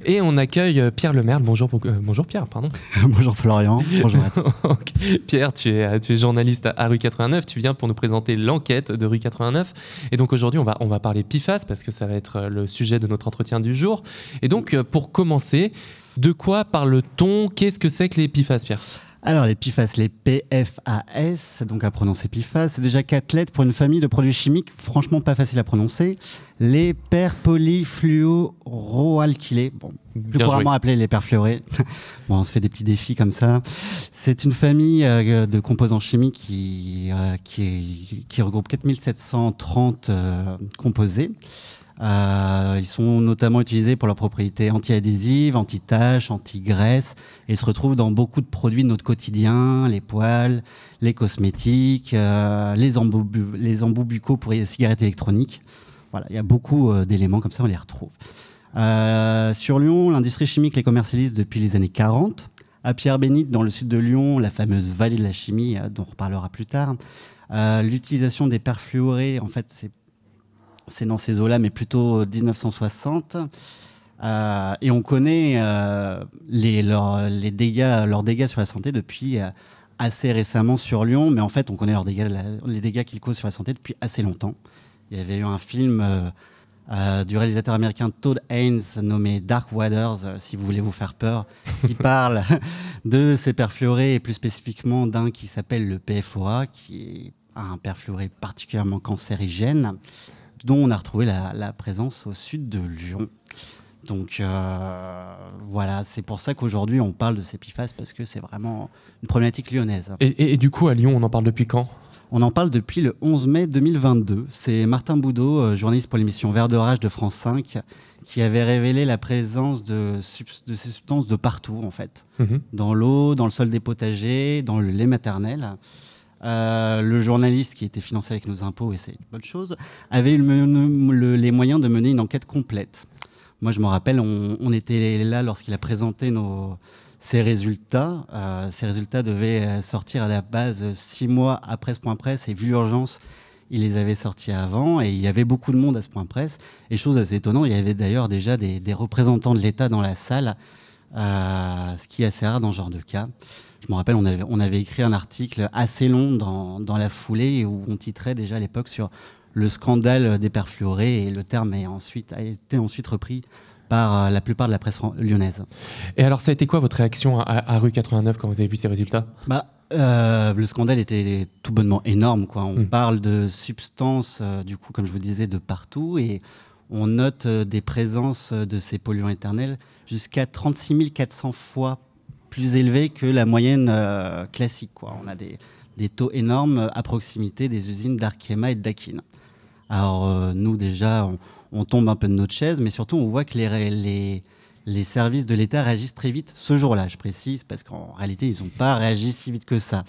Et on accueille euh, Pierre Lemerle. Bonjour, euh, bonjour Pierre, pardon. bonjour Florian. Bonjour à tous. Pierre, tu es, tu es journaliste à, Rue 89. Tu viens pour nous présenter l'enquête de Rue 89. Et donc aujourd'hui, on va, on va parler PIFAS parce que ça va être le sujet de notre entretien du jour. Et donc, pour commencer, de quoi parle-t-on? Qu'est-ce que c'est que les PIFAS, Pierre? Alors les PFAS, les PFAS, donc à prononcer PFAS, c'est déjà quatre lettres pour une famille de produits chimiques franchement pas facile à prononcer. Les perpolyfluoroalkylés, bon, plus couramment appelés les perfluorés. bon, on se fait des petits défis comme ça. C'est une famille euh, de composants chimiques qui, euh, qui, qui, regroupe 4730 euh, composés. Euh, ils sont notamment utilisés pour leurs propriétés anti-adhésives, anti-taches, anti-graisse, et se retrouvent dans beaucoup de produits de notre quotidien, les poils, les cosmétiques, euh, les, embouts, buccaux pour les cigarettes électroniques. Voilà, il y a beaucoup euh, d'éléments comme ça, on les retrouve. sur Lyon, l'industrie chimique les commercialise depuis les années 40. À Pierre-Bénite, dans le sud de Lyon, la fameuse vallée de la chimie, dont on reparlera plus tard, l'utilisation des perfluorés, en fait, c'est c'est dans ces eaux-là, mais plutôt 1960. Euh, et on connaît euh, les, les dégâts, leurs dégâts sur la santé depuis euh, assez récemment sur Lyon, mais en fait, on connaît leurs dégâts, les dégâts qu'ils causent sur la santé depuis assez longtemps. Il y avait eu un film du réalisateur américain Todd Haynes nommé Dark Waters, si vous voulez vous faire peur, qui parle de ces perfluorés et plus spécifiquement d'un qui s'appelle le PFOA, qui est un perfluoré particulièrement cancérigène dont on a retrouvé la, présence au sud de Lyon. Donc euh, voilà, c'est pour ça qu'aujourd'hui on parle de ces PFAS parce que c'est vraiment une problématique lyonnaise. Et, du coup à Lyon, on en parle depuis quand? On en parle depuis le 11 mai 2022. C'est Martin Boudot, euh, journaliste pour l'émission Vert de Rage de France 5, qui avait révélé la présence de, de ces substances de partout en fait. Mhm. Dans l'eau, dans le sol des potagers, dans le lait maternel. Euh, le journaliste qui était financé avec nos impôts, et c'est une bonne chose, avait eu les moyens de mener une enquête complète. Moi, je me rappelle, on, était là lorsqu'il a présenté ses résultats. Euh, ces résultats devaient sortir à la base six mois après ce point presse, et vu l'urgence, il les avait sortis avant, et il y avait beaucoup de monde à ce point presse. Et chose assez étonnante, il y avait d'ailleurs déjà des, représentants de l'État dans la salle, euh, ce qui est assez rare dans ce genre de cas. Je me rappelle, on avait, on avait écrit un article assez long dans, dans la foulée où on titrait déjà à l'époque sur le scandale des perfluorés et le terme est ensuite, a été ensuite repris par euh, la plupart de la presse lyonnaise. Et alors, ça a été quoi votre réaction à, rue 89 quand vous avez vu ces résultats? Bah, euh, Le scandale était tout bonnement énorme. Quoi. On hmm. parle de substances, euh, du coup, comme je vous disais, de partout et on note des présences de ces polluants éternels jusqu'à 36 400 fois plus élevé que la moyenne euh, classique. Quoi. On a des, des, taux énormes à proximité des usines d'Arkema et Dakin. Alors euh, nous déjà, on, tombe un peu de notre chaise, mais surtout on voit que les, les, les services de l'État réagissent très vite ce jour-là, je précise, parce qu'en réalité, ils n'ont pas réagi si vite que ça.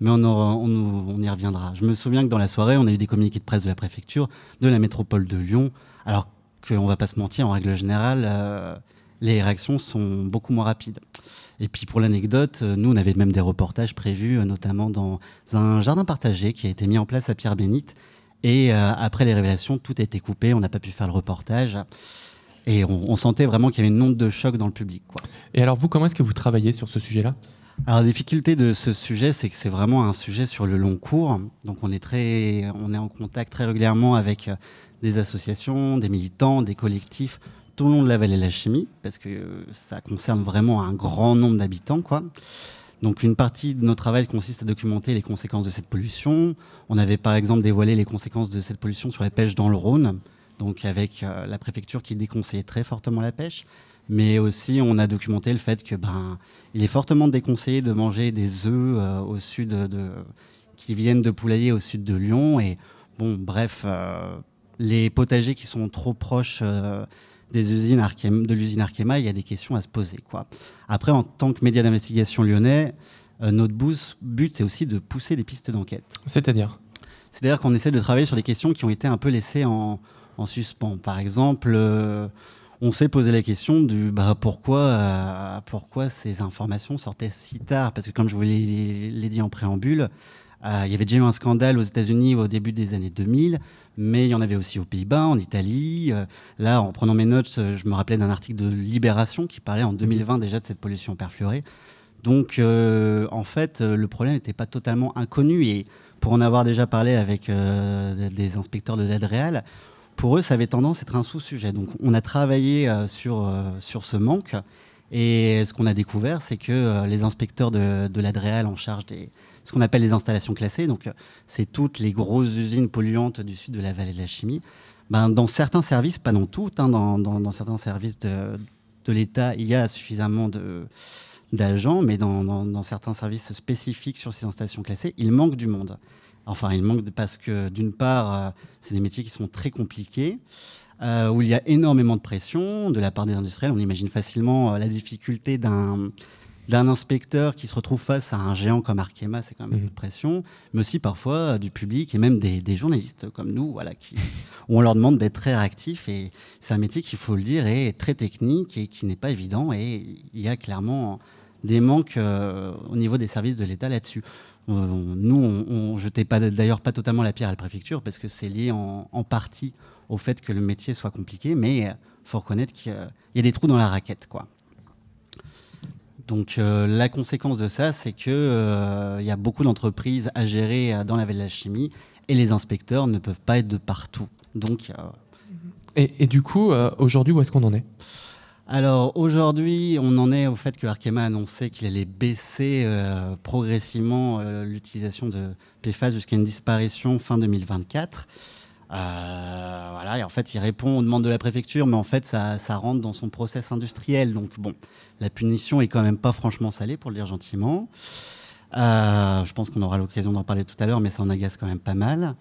Mais on, on, on, y reviendra. Je me souviens que dans la soirée, on a eu des communiqués de presse de la préfecture, de la métropole de Lyon, alors qu'on ne va pas se mentir, en règle générale, euh, les réactions sont beaucoup moins rapides. Et puis pour l'anecdote, euh, nous on avait même des reportages prévus, euh, notamment dans un jardin partagé qui a été mis en place à Pierre-Bénite. Et euh, après les révélations, tout a été coupé, on n'a pas pu faire le reportage. Et on, sentait vraiment qu'il y avait une onde de choc dans le public. Quoi. Et alors vous, comment est-ce que vous travaillez sur ce sujet-là? Alors la difficulté de ce sujet, c'est que c'est vraiment un sujet sur le long cours. Donc on est, très, on est en contact très régulièrement avec des associations, des militants, des collectifs tout le long de la vallée de la chimie, parce que ça concerne vraiment un grand nombre d'habitants. quoi. Donc une partie de notre travail consiste à documenter les conséquences de cette pollution. On avait par exemple dévoilé les conséquences de cette pollution sur la pêche dans le Rhône, donc avec euh, la préfecture qui déconseillait très fortement la pêche. Mais aussi, on a documenté le fait que ben, il est fortement déconseillé de manger des œufs euh, au sud de, qui viennent de poulailler au sud de Lyon. Et bon, bref, euh, les potagers qui sont trop proches des usines de l'usine Arkema, il y a des questions à se poser. Quoi. Après, en tant que média d'investigation lyonnais, euh, notre but, c'est aussi de pousser des pistes d'enquête. C'est-à-dire? C'est-à-dire qu'on essaie de travailler sur des questions qui ont été un peu laissées en, suspens. Par exemple, euh, on s'est posé la question du bah, pourquoi, euh, pourquoi ces informations sortaient si tard? Parce que comme je vous l'ai dit en préambule, il y avait déjà eu un scandale aux États-Unis au début des années 2000, mais il y en avait aussi aux Pays-Bas, en Italie. là, en prenant mes notes, je me rappelais d'un article de Libération qui parlait en 2020 déjà de cette pollution perfluorée. Donc, en fait, le problème n'était pas totalement inconnu. Et pour en avoir déjà parlé avec des inspecteurs de l'ADREAL, pour eux, ça avait tendance à être un sous-sujet. Donc, on a travaillé euh, sur, euh, sur ce manque. Et ce qu'on a découvert, c'est que euh, les inspecteurs de, de l'ADREAL en charge des ce qu'on appelle les installations classées, donc c'est toutes les grosses usines polluantes du sud de la vallée de la chimie, ben, dans certains services, pas dans toutes, hein, dans, certains services de, de l'État, il y a suffisamment d'agents, mais dans, dans, certains services spécifiques sur ces installations classées, il manque du monde. Enfin, il manque parce que d'une part, euh, c'est des métiers qui sont très compliqués, euh, où il y a énormément de pression de la part des industriels. On imagine facilement euh, la difficulté d'un d'un inspecteur qui se retrouve face à un géant comme Arkema, c'est quand même une mmh. pression, mais aussi parfois du public et même des, des, journalistes comme nous, voilà, qui, où on leur demande d'être très réactifs. Et c'est un métier qu'il faut le dire est très technique et qui n'est pas évident. Et il y a clairement des manques au niveau des services de l'État là-dessus. Euh, nous, on, ne jetait d'ailleurs pas totalement la pierre à la préfecture parce que c'est lié en, partie au fait que le métier soit compliqué, mais il faut reconnaître qu'il y a des trous dans la raquette, quoi. Donc euh, la conséquence de ça, c'est qu'il euh, y a beaucoup d'entreprises à gérer dans la vallée de la chimie et les inspecteurs ne peuvent pas être de partout. Donc, et, du coup, aujourd'hui, où est-ce qu'on en est? Alors aujourd'hui, on en est au fait que Arkema a annoncé qu'il allait baisser euh, progressivement euh, l'utilisation de PFAS jusqu'à une disparition fin 2024. Euh, voilà, et en fait, il répond aux demandes de la préfecture, mais en fait, ça, rentre dans son process industriel. Donc bon, la punition est quand même pas franchement salée, pour le dire gentiment. je pense qu'on aura l'occasion d'en parler tout à l'heure, mais ça en agace quand même pas mal.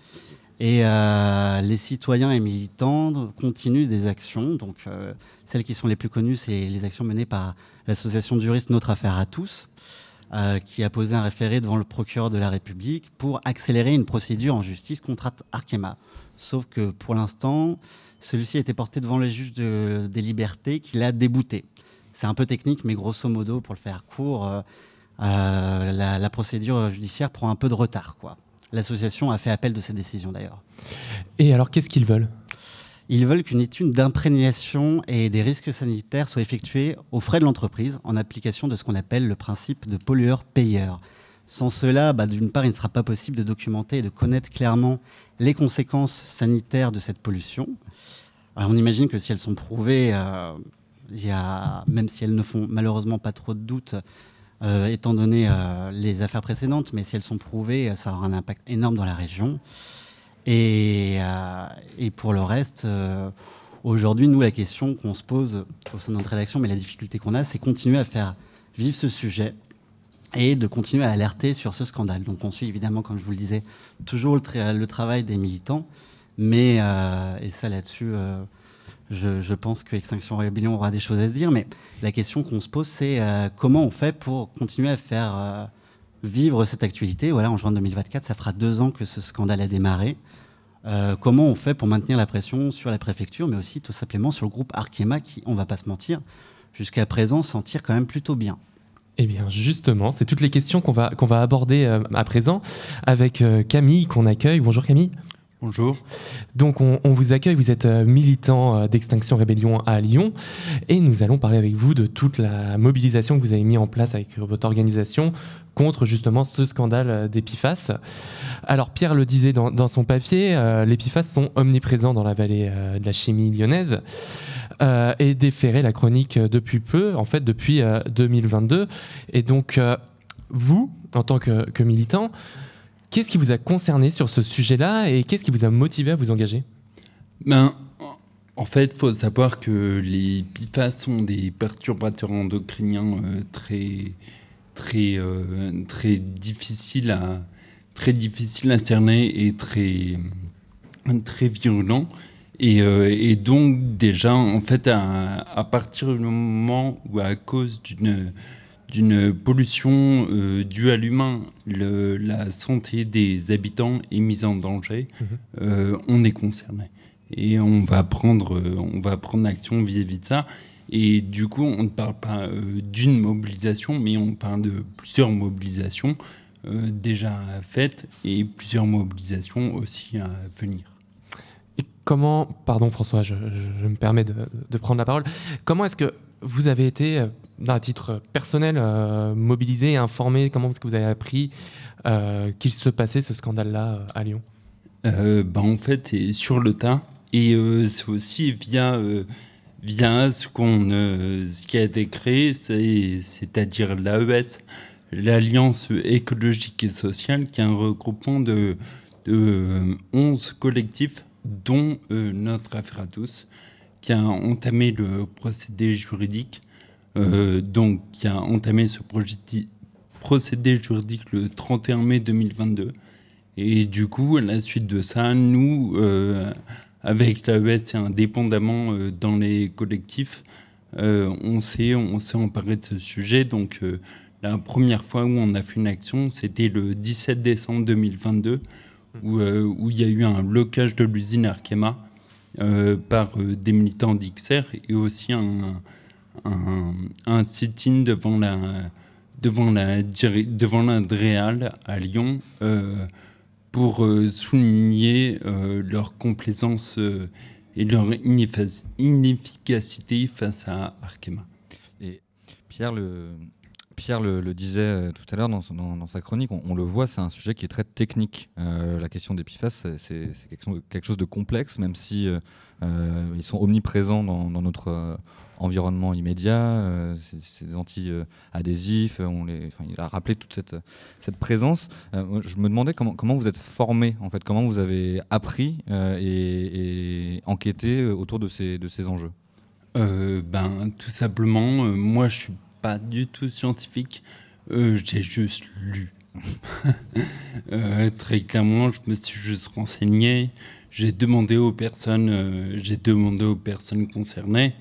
Et euh, les citoyens et militants continuent des actions. Donc, euh, celles qui sont les plus connues, c'est les actions menées par l'association de juristes Notre Affaire à tous, euh, qui a posé un référé devant le procureur de la République pour accélérer une procédure en justice contre Arkema. Sauf que pour l'instant, celui-ci a été porté devant les juges des libertés qui l'a débouté. C'est un peu technique, mais grosso modo, pour le faire court, la, la, procédure judiciaire prend un peu de retard. L'association a fait appel de cette décision d'ailleurs. Et alors qu'est-ce qu'ils veulent? Ils veulent qu'une étude d'imprégnation et des risques sanitaires soit effectuée aux frais de l'entreprise en application de ce qu'on appelle le principe de pollueur-payeur. Sans cela, bah, d'une part, il ne sera pas possible de documenter et de connaître clairement les conséquences sanitaires de cette pollution. on imagine que si elles sont prouvées, euh, même si elles ne font malheureusement pas trop de doutes, euh, étant donné euh, les affaires précédentes, mais si elles sont prouvées, ça aura un impact énorme dans la région. Et, euh, et pour le reste, aujourd'hui, nous, la question qu'on se pose au sein de notre rédaction, mais la difficulté qu'on a, c'est continuer à faire vivre ce sujet et de continuer à alerter sur ce scandale. Donc on suit évidemment, comme je vous le disais, toujours le, travail des militants, mais, et ça là-dessus, je, pense que Extinction Rebellion aura des choses à se dire, mais la question qu'on se pose, c'est euh, comment on fait pour continuer à faire euh, vivre cette actualité. Voilà, en juin 2024, ça fera deux ans que ce scandale a démarré. Euh, comment on fait pour maintenir la pression sur la préfecture, mais aussi tout simplement sur le groupe Arkema, qui, on va pas se mentir, jusqu'à présent s'en tire quand même plutôt bien. Eh bien, justement, c'est toutes les questions qu'on va, qu'on va aborder à présent avec Camille qu'on accueille. Bonjour Camille. Bonjour. Donc on, vous accueille, vous êtes euh, militant euh, d'Extinction Rébellion à Lyon et nous allons parler avec vous de toute la mobilisation que vous avez mis en place avec votre organisation contre justement ce scandale euh, d'Epifas. Alors Pierre le disait dans, son papier, les Epifas sont omniprésents dans la vallée de la chimie lyonnaise et déféré la chronique depuis peu, en fait depuis 2022. Et donc vous, en tant que, militant, Qu'est-ce qui vous a concerné sur ce sujet-là et qu'est-ce qui vous a motivé à vous engager? Ben, En fait, il faut savoir que les PFAS sont des perturbateurs endocriniens euh, très, très, euh, très, difficiles à, très difficiles à cerner et très, très virulents. Et, euh, donc déjà, en fait, à, à, partir du moment où à cause d'une d'une pollution euh, due à l'humain, la santé des habitants est mise en danger, mhm. euh, on est concerné. Et on va prendre, on va prendre action vis-à-vis de ça. Et du coup, on ne parle pas euh, d'une mobilisation, mais on parle de plusieurs mobilisations déjà faites et plusieurs mobilisations aussi à venir. Et comment, pardon François, je, me permets de, prendre la parole, comment est-ce que vous avez été, d'un titre personnel, mobilisé et informé? Comment est-ce que vous avez appris qu'il se passait ce scandale-là à Lyon? Ben, En fait, c'est sur le tas. Et c'est aussi via via ce, qu'on, euh, qui a été créé, c'est-à-dire l'AES, l'Alliance écologique et sociale, qui est un regroupement de, de 11 euh, collectifs, dont euh, notre affaire à tous, qui a entamé le procédé juridique, donc qui a entamé ce procédé juridique le 31 mai 2022. Et du coup, à la suite de ça, nous, avec l'AES et indépendamment euh, dans les collectifs, euh, on s'est on s'est emparé de ce sujet. Donc euh, la première fois où on a fait une action, c'était le 17 décembre 2022, où, il y a eu un blocage de l'usine Arkema par des militants d'XR et aussi un, sit-in devant la devant la devant l'Andréal à Lyon pour euh, souligner euh, leur complaisance euh, et leur inefficacité face à Arkema. Et Pierre le, disait tout à l'heure dans, sa chronique, on, le voit, c'est un sujet qui est très technique. la question des PFAS, c'est quelque, chose de complexe, même si ils sont omniprésents dans notre environnement immédiat, euh, des anti-adhésifs, les, il a rappelé toute cette, cette présence. Euh, je me demandais comment, comment vous êtes formé, en fait, comment vous avez appris euh, et, enquêté autour de ces, de ces enjeux? Ben, Tout simplement, moi je suis pas du tout scientifique, j'ai juste lu. très clairement, je me suis juste renseigné. J'ai demandé aux personnes, j'ai demandé aux personnes concernées.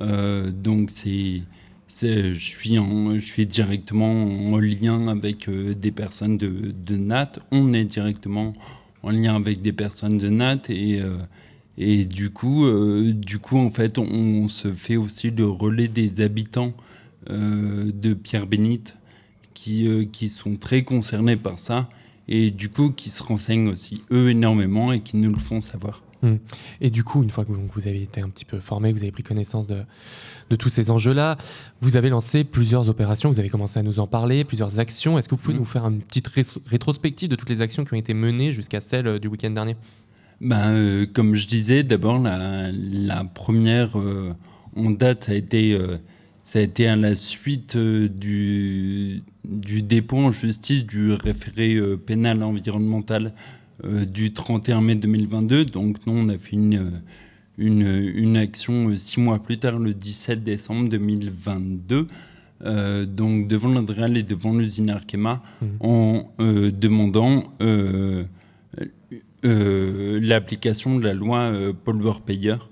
Euh, donc c'est je suis, en, je suis directement en lien avec euh, des personnes de, NAT. On est directement en lien avec des personnes de NAT et, euh, et du, coup, du coup, en fait, on, se fait aussi le relais des habitants de Pierre-Bénite qui, qui sont très concernés par ça et du coup qui se renseignent aussi eux énormément et qui nous le font savoir. Hmm. Et du coup, une fois que vous, avez été un petit peu formé, vous avez pris connaissance de, tous ces enjeux-là, vous avez lancé plusieurs opérations, vous avez commencé à nous en parler, plusieurs actions. Est-ce que vous pouvez hmm. nous faire une petite rétrospective de toutes les actions qui ont été menées jusqu'à celle euh, du week-end dernier? Ben, euh, Comme je disais, d'abord, la, première euh, en date, ça a été, ça a été à la suite du, du dépôt en justice du référé pénal environnemental euh, du 31 mai 2022. Donc nous, on a fait une, euh, une, une action euh, six mois plus tard, le 17 décembre 2022. Euh, donc devant l'Adréal et devant l'usine Arkema mmh. en demandant l'application de la loi pollueur-payeur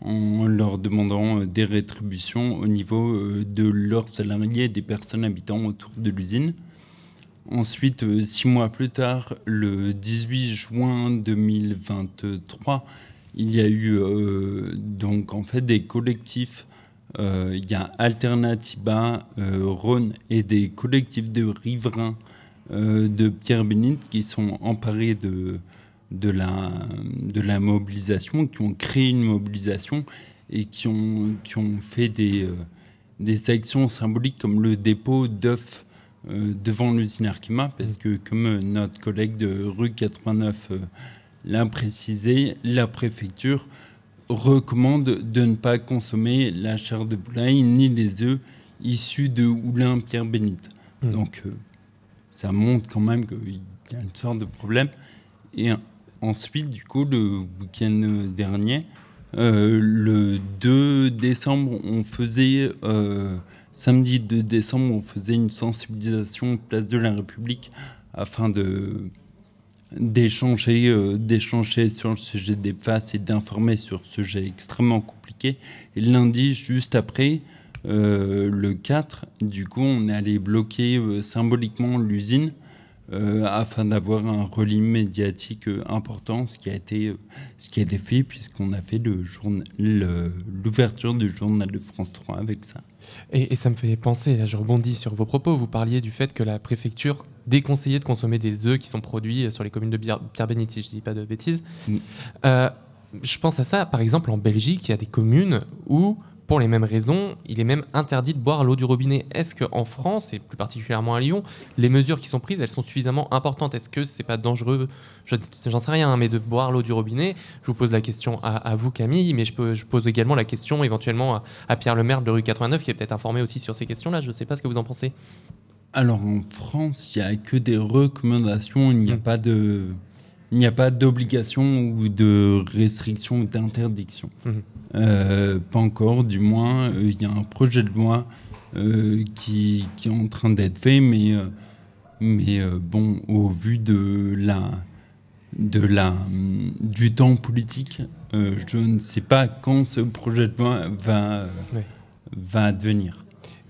en leur demandant des rétributions au niveau de leurs salariés et des personnes habitant autour de l'usine. Ensuite, euh, six mois plus tard, le 18 juin 2023, il y a eu euh, donc en fait des collectifs. Euh, il y a Alternativa, Rhône et des collectifs de riverains de Pierre Bénite qui sont emparés de, la, mobilisation, qui ont créé une mobilisation et qui ont, fait des, des actions symboliques comme le dépôt d'œufs euh, devant l'usine Arkema, parce que comme notre collègue de rue 89 euh, l'a précisé, la préfecture recommande de ne pas consommer la chair de poulaille ni les œufs issus de Oulin Pierre Bénite. Hmm. Donc euh, ça montre quand même qu'il y a une sorte de problème. Et ensuite, du coup, le week-end dernier, le 2 décembre, on faisait samedi 2 décembre, on faisait une sensibilisation place de la République afin de d'échanger euh, d'échanger sur le sujet des faces et d'informer sur ce sujet extrêmement compliqué. Et lundi, juste après, euh, le 4, du coup, on est allé bloquer euh, symboliquement l'usine afin d'avoir un relis médiatique important, ce qui a été, ce qui a été fait puisqu'on a fait l'ouverture du journal de France 3 avec ça. Et, ça me fait penser, là je rebondis sur vos propos, vous parliez du fait que la préfecture déconseillé de consommer des œufs qui sont produits sur les communes de Pierre-Bénite, si je ne dis pas de bêtises. Mm. je pense à ça, par exemple, en Belgique, il y a des communes où pour les mêmes raisons, il est même interdit de boire l'eau du robinet. Est-ce qu'en France, et plus particulièrement à Lyon, les mesures qui sont prises, elles sont suffisamment importantes? Est-ce que c'est pas dangereux? J'en sais rien, hein, mais de boire l'eau du robinet, je vous pose la question à, vous, Camille, mais je, peux, je, pose également la question éventuellement à, Pierre Lemaire de rue 89, qui est peut-être informé aussi sur ces questions-là. Je ne sais pas ce que vous en pensez. Alors en France, il n'y a que des recommandations, il n'y a hmm. pas de... Il n'y a pas d'obligation ou de restriction ou d'interdiction. Hmm. Euh, pas encore, du moins. Euh, il y a un projet de loi euh, qui, qui, est en train d'être fait, mais, mais bon, au vu de la, de la, du temps politique, je ne sais pas quand ce projet de loi va, va advenir.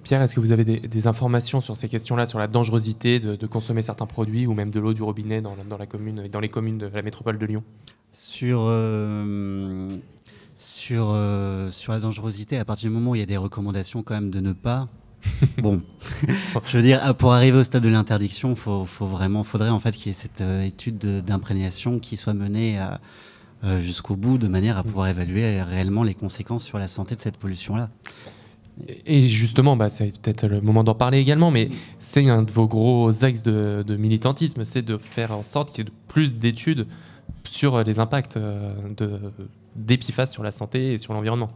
Pierre, est-ce que vous avez des, informations sur ces questions-là, sur la dangerosité de, consommer certains produits ou même de l'eau du robinet dans, dans, la commune, dans les communes de la métropole de Lyon? Sur sur, euh, sur la dangerosité, à partir du moment où il y a des recommandations quand même de ne pas. bon, je veux dire, pour arriver au stade de l'interdiction, faut, faut vraiment, faudrait en fait qu'il y ait cette euh, étude d'imprégnation qui soit menée euh, jusqu'au bout, de manière à pouvoir évaluer réellement les conséquences sur la santé de cette pollution-là. Et justement, bah, c'est peut-être le moment d'en parler également, mais c'est un de vos gros axes de, de militantisme, c'est de faire en sorte qu'il y ait plus d'études sur les impacts de, d'Epiphase sur la santé et sur l'environnement.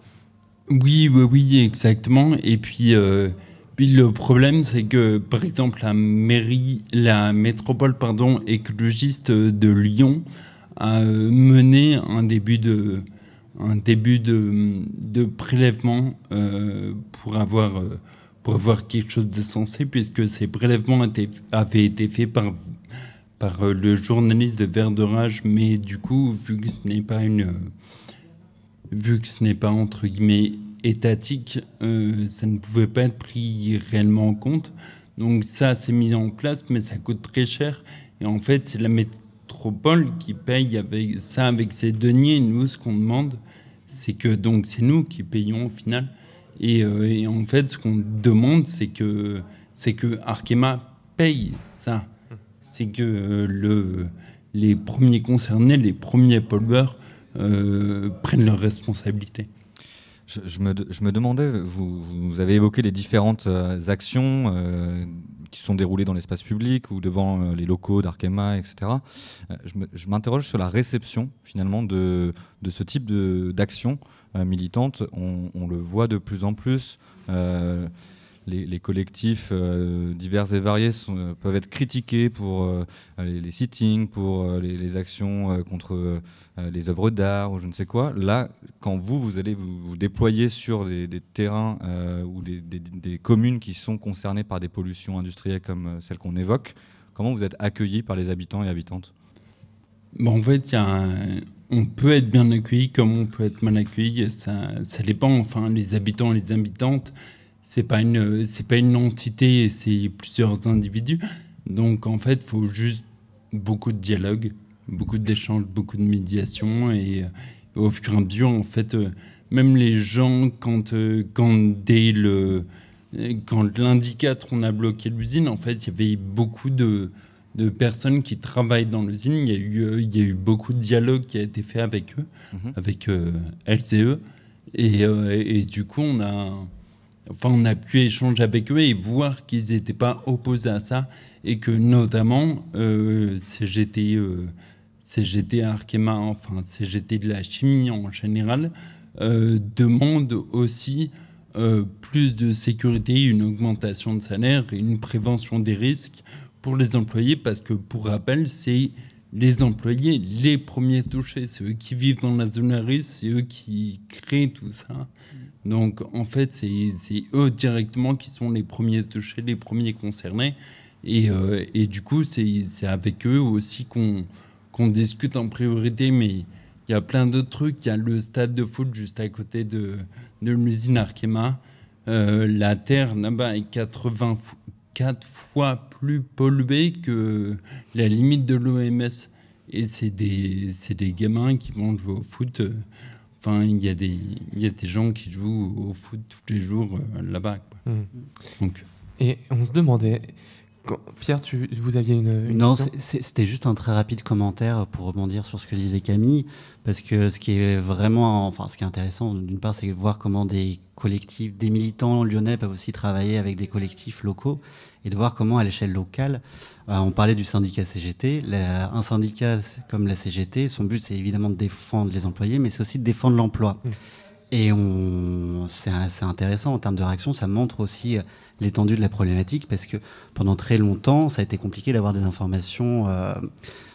Oui, oui, oui, exactement. Et puis, euh, puis le problème, c'est que, par exemple, la mairie, la métropole pardon, écologiste de Lyon a euh, mené un début de, un début de, prélèvement euh, pour, avoir, pour avoir quelque chose de sensé, puisque ces prélèvements avaient été faits par, par le journaliste de Verdorage, mais du coup, vu que ce n'est pas une vu que ce n'est pas entre guillemets étatique, euh, ça ne pouvait pas être pris réellement en compte. Donc ça s'est mis en place, mais ça coûte très cher. Et en fait, c'est la métropole qui paye avec ça avec ses deniers. nous, ce qu'on demande, c'est que donc c'est nous qui payons au final. Et, euh, en fait, ce qu'on demande, c'est que c'est que Arkema paye ça. C'est que euh, le, les premiers concernés, les premiers pollueurs, prennent leurs responsabilités. Je, me, je, me, demandais, vous, vous, avez évoqué les différentes euh, actions euh, qui sont déroulées dans l'espace public ou devant les locaux d'Arkema, etc. je m'interroge sur la réception finalement de, de ce type d'action militante. On, on, le voit de plus en plus les, collectifs euh, divers et variés euh, peuvent être critiqués pour euh, les, sittings, pour les, actions contre les œuvres d'art ou je ne sais quoi. Là, quand vous, vous allez vous, déployer sur des, terrains ou des, communes qui sont concernées par des pollutions industrielles comme celles qu'on évoque, comment vous êtes accueillis par les habitants et habitantes? En fait, on peut être bien accueilli comme on peut être mal accueilli. Ça, ça dépend. Enfin, les habitants et les habitantes c'est pas une c'est pas une entité, c'est plusieurs individus. Donc en fait, il faut juste beaucoup de dialogue, beaucoup d'échanges, beaucoup de médiation et, euh, au fur et à mesure, en fait, euh, même les gens quand euh, quand dès le quand l'indicateur on a bloqué l'usine, en fait, il y avait beaucoup de de personnes qui travaillent dans l'usine. Il y a eu il y a eu beaucoup de dialogue qui a été fait avec eux, mhm. avec LCE et, et du coup, on a enfin, on a pu échanger avec eux et voir qu'ils n'étaient pas opposés à ça et que notamment euh, CGT, euh, CGT Arkema, enfin CGT de la chimie en général, euh, demande aussi euh, plus de sécurité, une augmentation de salaire et une prévention des risques pour les employés parce que pour rappel, c'est les employés les premiers touchés, c'est eux qui vivent dans la zone à risque, c'est eux qui créent tout ça. Donc en fait, c'est eux directement qui sont les premiers touchés, les premiers concernés. Et, euh, et du coup, c'est avec eux aussi qu'on discute en priorité. Mais il y a plein d'autres trucs. Il y a le stade de foot juste à côté de, de l'usine Arkema. Euh, la terre là-bas est 84 fois plus polluée que la limite de l'OMS. Et c'est des, des gamins qui vont jouer au foot. Euh, Enfin, il y, a des, il y a des gens qui jouent au foot tous les jours euh, là-bas. Mmh. Donc. Et on se demandait Pierre, tu, vous aviez une. non, c'était juste un très rapide commentaire pour rebondir sur ce que disait Camille, parce que ce qui est vraiment, enfin, ce qui est intéressant, d'une part, c'est de voir comment des collectifs, des militants lyonnais peuvent aussi travailler avec des collectifs locaux et de voir comment, à l'échelle locale, euh, on parlait du syndicat CGT. un syndicat comme la CGT, son but, c'est évidemment de défendre les employés, mais c'est aussi de défendre l'emploi. Mmh. Et c'est intéressant en termes de réaction, ça montre aussi euh, l'étendue de la problématique parce que pendant très longtemps, ça a été compliqué d'avoir des informations euh,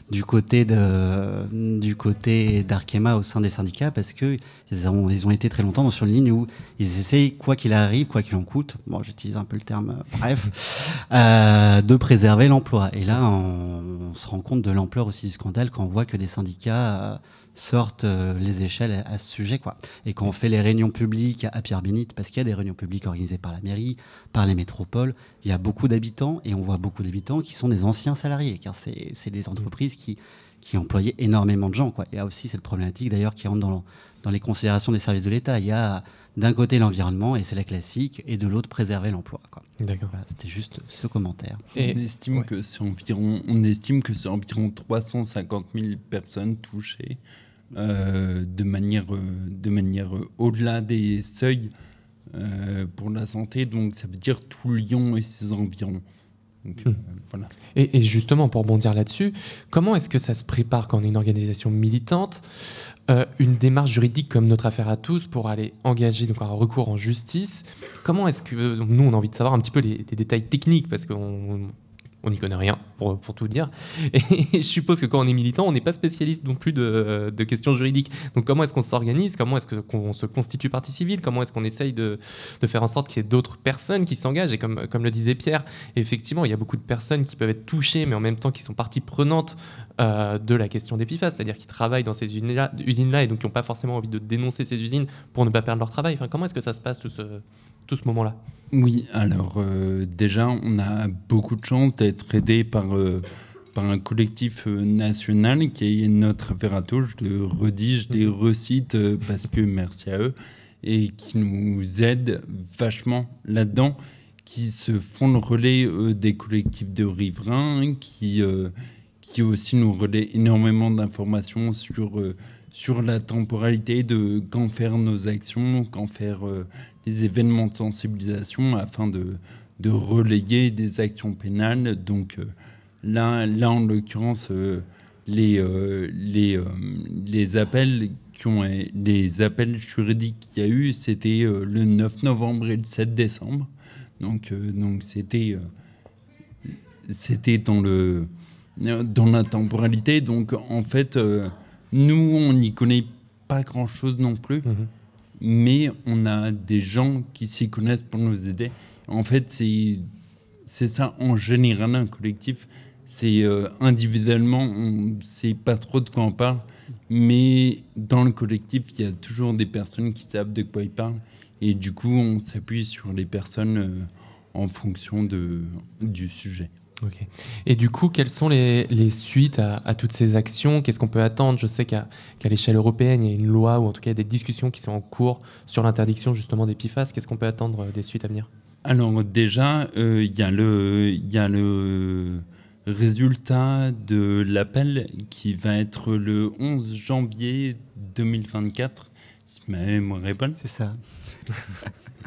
du côté de, du côté d'Arkema au sein des syndicats parce que ils ont, ils ont été très longtemps sur une ligne où ils essayent quoi qu'il arrive, quoi qu'il en coûte, bon j'utilise un peu le terme, euh, bref, de préserver l'emploi. Et là, on, se rend compte de l'ampleur aussi du scandale quand on voit que des syndicats sortent euh, les échelles à, ce sujet. Quoi. Et quand on fait les réunions publiques à Pierre-Bénite, parce qu'il y a des réunions publiques organisées par la mairie, par les métropoles, il y a beaucoup d'habitants et on voit beaucoup d'habitants qui sont des anciens salariés, car c'est des entreprises qui, qui employaient énormément de gens. Quoi. Il y a aussi cette problématique d'ailleurs qui rentre dans, dans les considérations des services de l'État. Il y a d'un côté l'environnement, et c'est la classique, et de l'autre préserver l'emploi. D'accord. C'était juste ce commentaire. Et on, estime que c'est environ, on estime que c'est environ 350 000 personnes touchées de manière, euh, de manière euh, au-delà des seuils pour la santé. Donc ça veut dire tout Lyon et ses environs. Hmm. voilà. et, justement, pour rebondir là-dessus, comment est-ce que ça se prépare quand on est une organisation militante une démarche juridique comme notre affaire à tous pour aller engager donc un recours en justice? Comment est-ce que nous on a envie de savoir un petit peu les, les détails techniques parce qu'on on n'y connaît rien, pour, tout dire. Et je suppose que quand on est militant, on n'est pas spécialiste non plus de, questions juridiques. Donc comment est-ce qu'on s'organise? Comment est-ce qu'on se constitue partie civile? Comment est-ce qu'on essaye de, faire en sorte qu'il y ait d'autres personnes qui s'engagent? Et comme, le disait Pierre, effectivement, il y a beaucoup de personnes qui peuvent être touchées, mais en même temps qui sont partie prenante euh, de la question d'EPIFAS, c'est-à-dire qui travaillent dans ces usines-là usines -là, et donc qui n'ont pas forcément envie de dénoncer ces usines pour ne pas perdre leur travail. Enfin, comment est-ce que ça se passe tout ce moment-là? Oui, alors euh, déjà, on a beaucoup de chance d'être aidé par, euh, par un collectif euh, national qui est notre affaire à touche de redige des recites, parce que merci à eux, et qui nous aident vachement là-dedans, qui se font le relais des collectifs de riverains, qui, qui aussi nous relaient énormément d'informations sur sur la temporalité de quand faire nos actions, quand faire des événements de sensibilisation afin de, de relayer des actions pénales. Donc euh, là, là, en l'occurrence, euh, les, euh, les, les appels qui ont les appels juridiques qu'il y a eu, c'était le 9 novembre et le 7 décembre. Donc donc c'était c'était dans le dans la temporalité. Donc en fait, nous on n'y connaît pas grand chose non plus. Mm-hmm mais on a des gens qui s'y connaissent pour nous aider. En fait, c'est ça en général un collectif. C'est euh, individuellement, on ne sait pas trop de quoi on parle, mais dans le collectif, il y a toujours des personnes qui savent de quoi ils parlent. Et du coup, on s'appuie sur les personnes euh, en fonction de, du sujet. Et du coup, quelles sont les, suites à, toutes ces actions? Qu'est-ce qu'on peut attendre? Je sais qu'à l'échelle européenne, il y a une loi ou en tout cas des discussions qui sont en cours sur l'interdiction justement des PFAS. Qu'est-ce qu'on peut attendre euh, des suites à venir? Alors déjà, euh, il y, a le résultat de l'appel qui va être le 11 janvier 2024, si ma mémoire est bonne. C'est ça.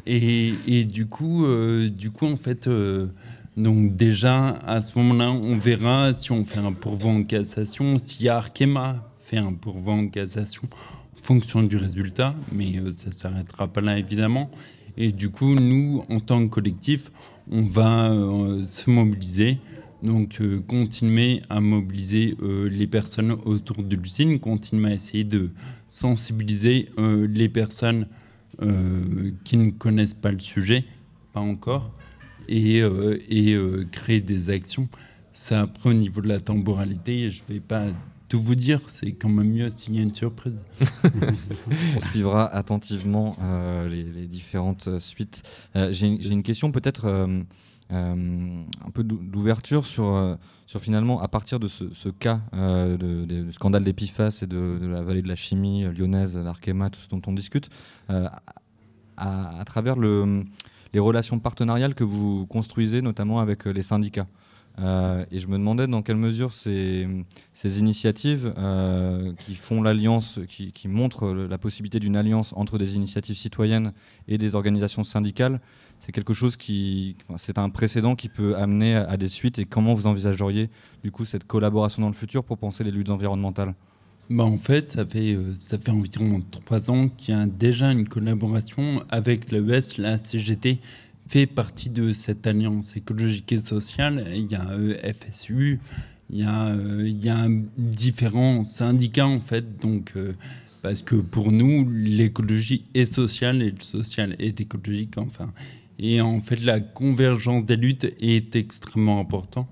et, du coup, euh, du coup, en fait donc déjà, à ce moment-là, on verra si on fait un pourvoi en cassation, si Arkema fait un pourvoi en cassation en fonction du résultat, mais euh, ça ne s'arrêtera pas là évidemment. Et du coup, nous, en tant que collectif, on va euh, se mobiliser, donc euh, continuer à mobiliser les personnes autour de l'usine, continuer à essayer de sensibiliser les personnes qui ne connaissent pas le sujet, pas encore, et, euh, euh, créer des actions. Ça, après, au niveau de la temporalité, je ne vais pas tout vous dire, c'est quand même mieux s'il y a une surprise. On suivra attentivement euh, les, différentes suites. J'ai une question peut-être un peu d'ouverture sur, finalement, à partir de ce, cas du scandale d'Epifas et de, la vallée de la chimie lyonnaise, l'Arkema, tout ce dont on discute, à, travers le les relations partenariales que vous construisez, notamment avec les syndicats. Euh, et je me demandais dans quelle mesure ces, initiatives euh, qui font l'alliance, qui, montrent la possibilité d'une alliance entre des initiatives citoyennes et des organisations syndicales, c'est quelque chose qui, c'est un précédent qui peut amener à, des suites. Et comment vous envisageriez du coup cette collaboration dans le futur pour penser les luttes environnementales? Bah en fait, ça fait, euh, ça fait environ trois ans qu'il y a déjà une collaboration avec l'ES, la CGT, fait partie de cette alliance écologique et sociale. Il y a euh, FSU, il y a, euh, il y a différents syndicats en fait. Donc, parce que pour nous, l'écologie est sociale et le social est écologique. Enfin, et en fait, la convergence des luttes est extrêmement importante.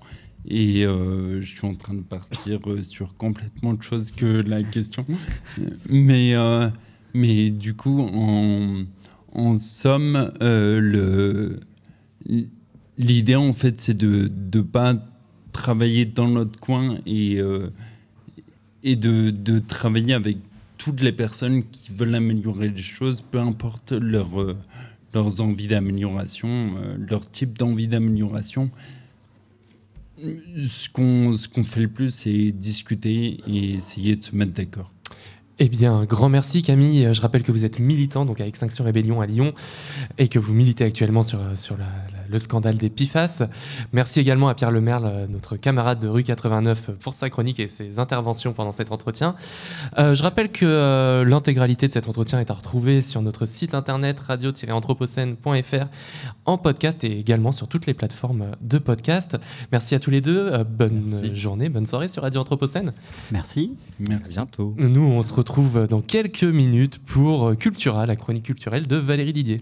Et je suis en train de partir sur complètement autre chose que la question. Mais, mais du coup, en en somme, euh, l'idée en fait, c'est de ne pas travailler dans notre coin et, euh, et de, de, travailler avec toutes les personnes qui veulent améliorer les choses, peu importe leur, euh, leurs envies d'amélioration, leur type d'envie d'amélioration. Ce qu'on qu'on fait le plus, c'est discuter et essayer de se mettre d'accord. Eh bien, grand merci Camille. Je rappelle que vous êtes militant donc à Extinction Rébellion à Lyon et que vous militez actuellement sur, sur la, le scandale des PIFAS. Merci également à Pierre Lemerle, notre camarade de rue 89, pour sa chronique et ses interventions pendant cet entretien. Euh, je rappelle que euh, l'intégralité de cet entretien est à retrouver sur notre site internet radio-anthropocène.fr en podcast et également sur toutes les plateformes de podcast. Merci à tous les deux. Euh, bonne journée, bonne soirée sur Radio Anthropocène. Merci. Merci. bientôt. Nous, on se retrouve dans quelques minutes pour Cultura, la chronique culturelle de Valérie Didier.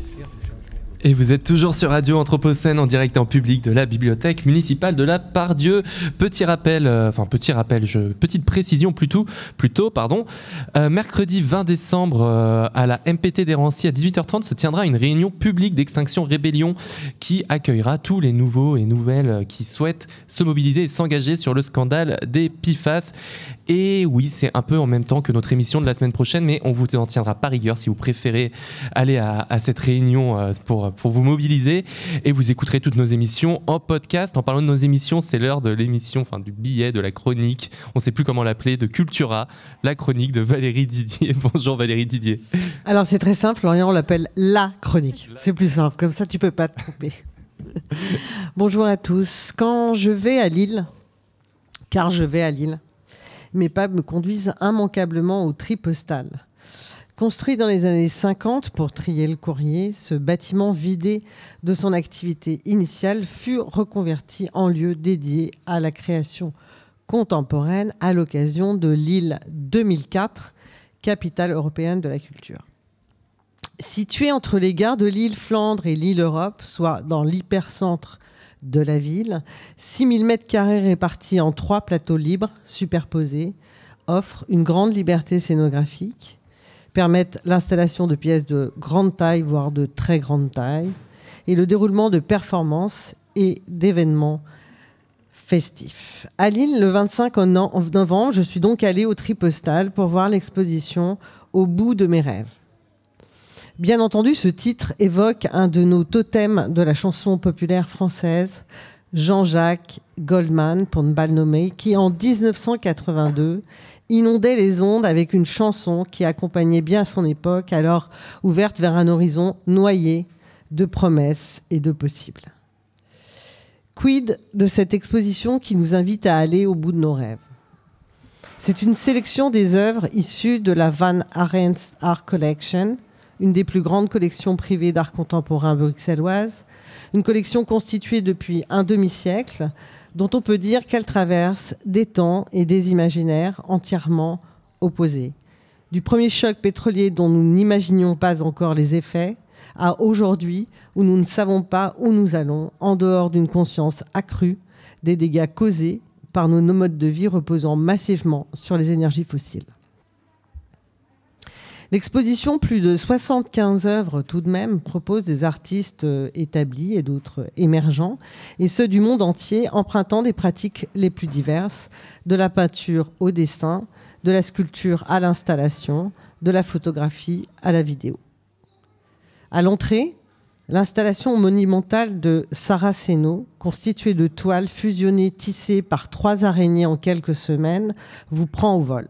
Et vous êtes toujours sur Radio Anthropocène en direct en public de la bibliothèque municipale de la Pardieu. Petit rappel, euh, enfin petit rappel, je, petite précision plutôt, plutôt pardon. Euh, mercredi 20 décembre euh, à la MPT d'Hérancy à 18h30 se tiendra une réunion publique d'extinction rébellion qui accueillera tous les nouveaux et nouvelles qui souhaitent se mobiliser et s'engager sur le scandale des PIFAS. Et oui, c'est un peu en même temps que notre émission de la semaine prochaine, mais on vous en tiendra pas rigueur si vous préférez aller à, à cette réunion pour pour vous mobiliser et vous écouterez toutes nos émissions en podcast. En parlant de nos émissions, c'est l'heure de l'émission, enfin du billet, de la chronique, on ne sait plus comment l'appeler, de Cultura, la chronique de Valérie Didier. Bonjour Valérie Didier. Alors c'est très simple, Florian, on l'appelle la chronique. C'est plus simple, comme ça tu peux pas te tromper. Bonjour à tous. Quand je vais à Lille, car je vais à Lille, mes pas me conduisent immanquablement au tri postal. Construit dans les années 50 pour trier le courrier, ce bâtiment vidé de son activité initiale fut reconverti en lieu dédié à la création contemporaine à l'occasion de Lille 2004, capitale européenne de la culture. Situé entre les gares de Lille Flandre et Lille Europe, soit dans l'hypercentre de la ville, 6000 m2 répartis en trois plateaux libres superposés offrent une grande liberté scénographique permettent l'installation de pièces de grande taille, voire de très grande taille, et le déroulement de performances et d'événements festifs. À Lille, le 25 novembre, je suis donc allée au Tripostal pour voir l'exposition Au bout de mes rêves. Bien entendu, ce titre évoque un de nos totems de la chanson populaire française, Jean-Jacques Goldman, pour ne pas le nommer, qui en 1982 inondait les ondes avec une chanson qui accompagnait bien son époque, alors ouverte vers un horizon noyé de promesses et de possibles. Quid de cette exposition qui nous invite à aller au bout de nos rêves? C'est une sélection des œuvres issues de la Van Arens Art Collection, une des plus grandes collections privées d'art contemporain bruxelloise, une collection constituée depuis un demi-siècle, dont on peut dire qu'elle traverse des temps et des imaginaires entièrement opposés. Du premier choc pétrolier dont nous n'imaginions pas encore les effets, à aujourd'hui où nous ne savons pas où nous allons, en dehors d'une conscience accrue des dégâts causés par nos modes de vie reposant massivement sur les énergies fossiles. L'exposition, plus de 75 œuvres tout de même, propose des artistes euh, établis et d'autres émergents, et ceux du monde entier, empruntant des pratiques les plus diverses, de la peinture au dessin, de la sculpture à l'installation, de la photographie à la vidéo. À l'entrée, l'installation monumentale de Saraceno, constituée de toiles fusionnées tissées par trois araignées en quelques semaines, vous prend au vol.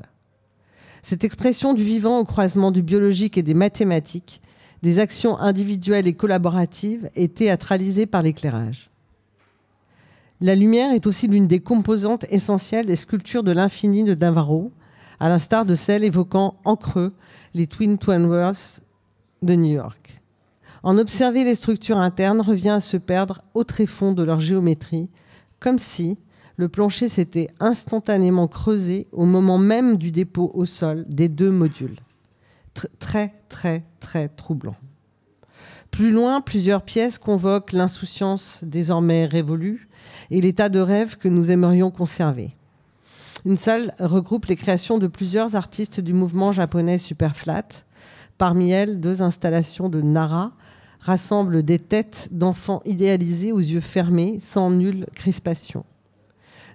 Cette expression du vivant au croisement du biologique et des mathématiques, des actions individuelles et collaboratives, est théâtralisée par l'éclairage. La lumière est aussi l'une des composantes essentielles des sculptures de l'infini de Navarro, à l'instar de celles évoquant en creux les Twin Towers de New York. En observer les structures internes revient à se perdre au tréfonds de leur géométrie, comme si, le plancher s'était instantanément creusé au moment même du dépôt au sol des deux modules. très, très, très troublant. Plus loin, plusieurs pièces convoquent l'insouciance désormais révolue et l'état de rêve que nous aimerions conserver. Une salle regroupe les créations de plusieurs artistes du mouvement japonais Superflat. Parmi elles, deux installations de Nara rassemblent des têtes d'enfants idéalisés aux yeux fermés, sans nulle crispation.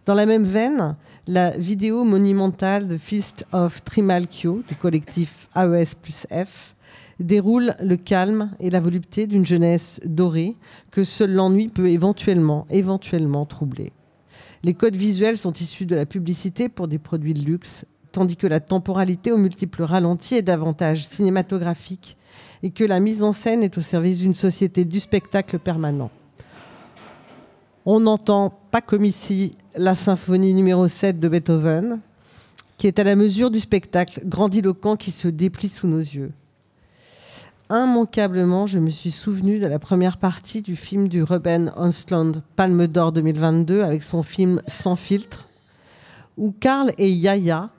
Dans la même veine, la vidéo monumentale de Fist of Trimalchio du collectif AES plus F déroule le calme et la volupté d'une jeunesse dorée que seul l'ennui peut éventuellement, éventuellement troubler. Les codes visuels sont issus de la publicité pour des produits de luxe, tandis que la temporalité aux multiples ralentis est davantage cinématographique et que la mise en scène est au service d'une société du spectacle permanent. On n'entend pas comme ici la symphonie numéro 7 de Beethoven, qui est à la mesure du spectacle grandiloquent qui se déplie sous nos yeux. Immanquablement, je me suis souvenu de la première partie du film du Ruben Östlund Palme d'Or 2022 avec son film Sans filtre, où Karl et Yaya,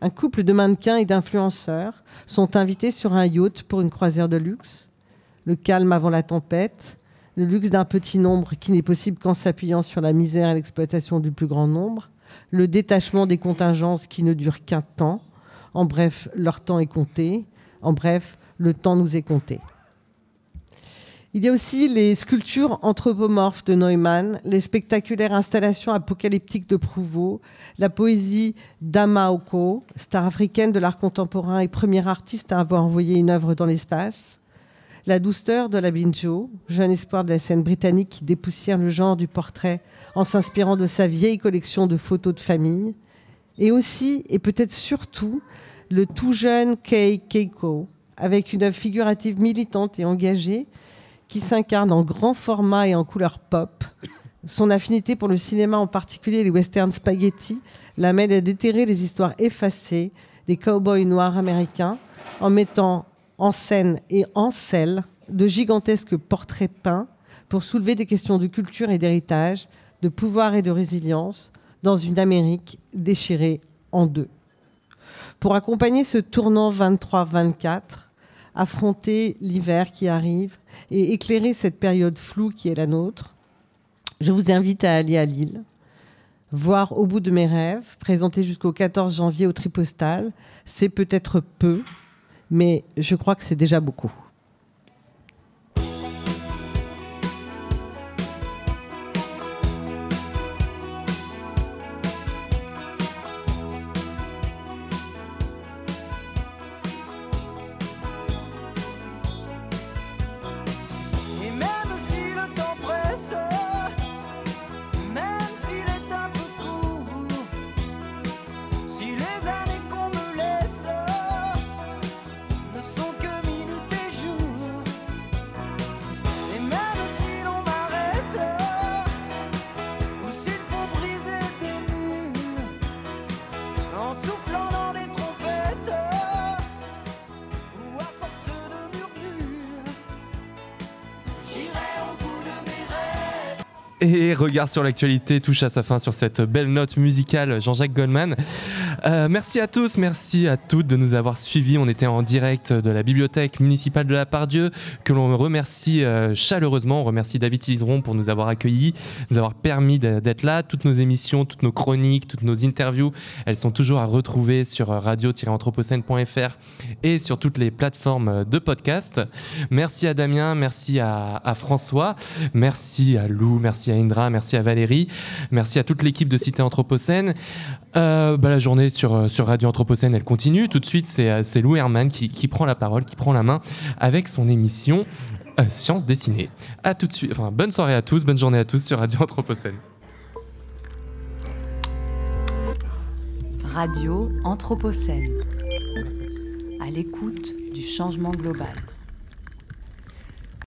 un couple de mannequins et d'influenceurs, sont invités sur un yacht pour une croisière de luxe. Le calme avant la tempête, le luxe d'un petit nombre qui n'est possible qu'en s'appuyant sur la misère et l'exploitation du plus grand nombre, le détachement des contingences qui ne durent qu'un temps, en bref, leur temps est compté, en bref, le temps nous est compté. Il y a aussi les sculptures anthropomorphes de Neumann, les spectaculaires installations apocalyptiques de Prouveau, la poésie d'Amaoko, star africaine de l'art contemporain et première artiste à avoir envoyé une œuvre dans l'espace, la douceur de la Binjo, jeune espoir de la scène britannique qui dépoussière le genre du portrait en s'inspirant de sa vieille collection de photos de famille. Et aussi, et peut-être surtout, le tout jeune Kei Keiko, avec une œuvre figurative militante et engagée qui s'incarne en grand format et en couleur pop. Son affinité pour le cinéma, en particulier les westerns spaghetti, l'amène à déterrer les histoires effacées des cow-boys noirs américains en mettant en scène et en selle de gigantesques portraits peints pour soulever des questions de culture et d'héritage, de pouvoir et de résilience dans une Amérique déchirée en deux. Pour accompagner ce tournant 23-24, affronter l'hiver qui arrive et éclairer cette période floue qui est la nôtre, je vous invite à aller à Lille, voir Au bout de mes rêves, présenté jusqu'au 14 janvier au Tripostal. C'est peut-être peu, mais je crois que c'est déjà beaucoup. Regard sur l'actualité touche à sa fin sur cette belle note musicale Jean-Jacques Goldman. Euh, merci à tous, merci à toutes de nous avoir suivis. On était en direct de la bibliothèque municipale de la Pardieu, que l'on remercie euh, chaleureusement. On remercie David Cizeron pour nous avoir accueillis, nous avoir permis d'être là. Toutes nos émissions, toutes nos chroniques, toutes nos interviews, elles sont toujours à retrouver sur radio-anthropocène.fr et sur toutes les plateformes de podcast. Merci à Damien, merci à, François, merci à Lou, merci à Indra, merci à Valérie, merci à toute l'équipe de Cité Anthropocène. Euh, bah, la journée sur, euh, sur Radio Anthropocène, elle continue. Tout de suite, c'est euh, Lou Herman qui, prend la parole, qui prend la main avec son émission Science dessinée. À tout de suite. Enfin, bonne soirée à tous, bonne journée à tous sur Radio Anthropocène. Radio Anthropocène. À l'écoute du changement global.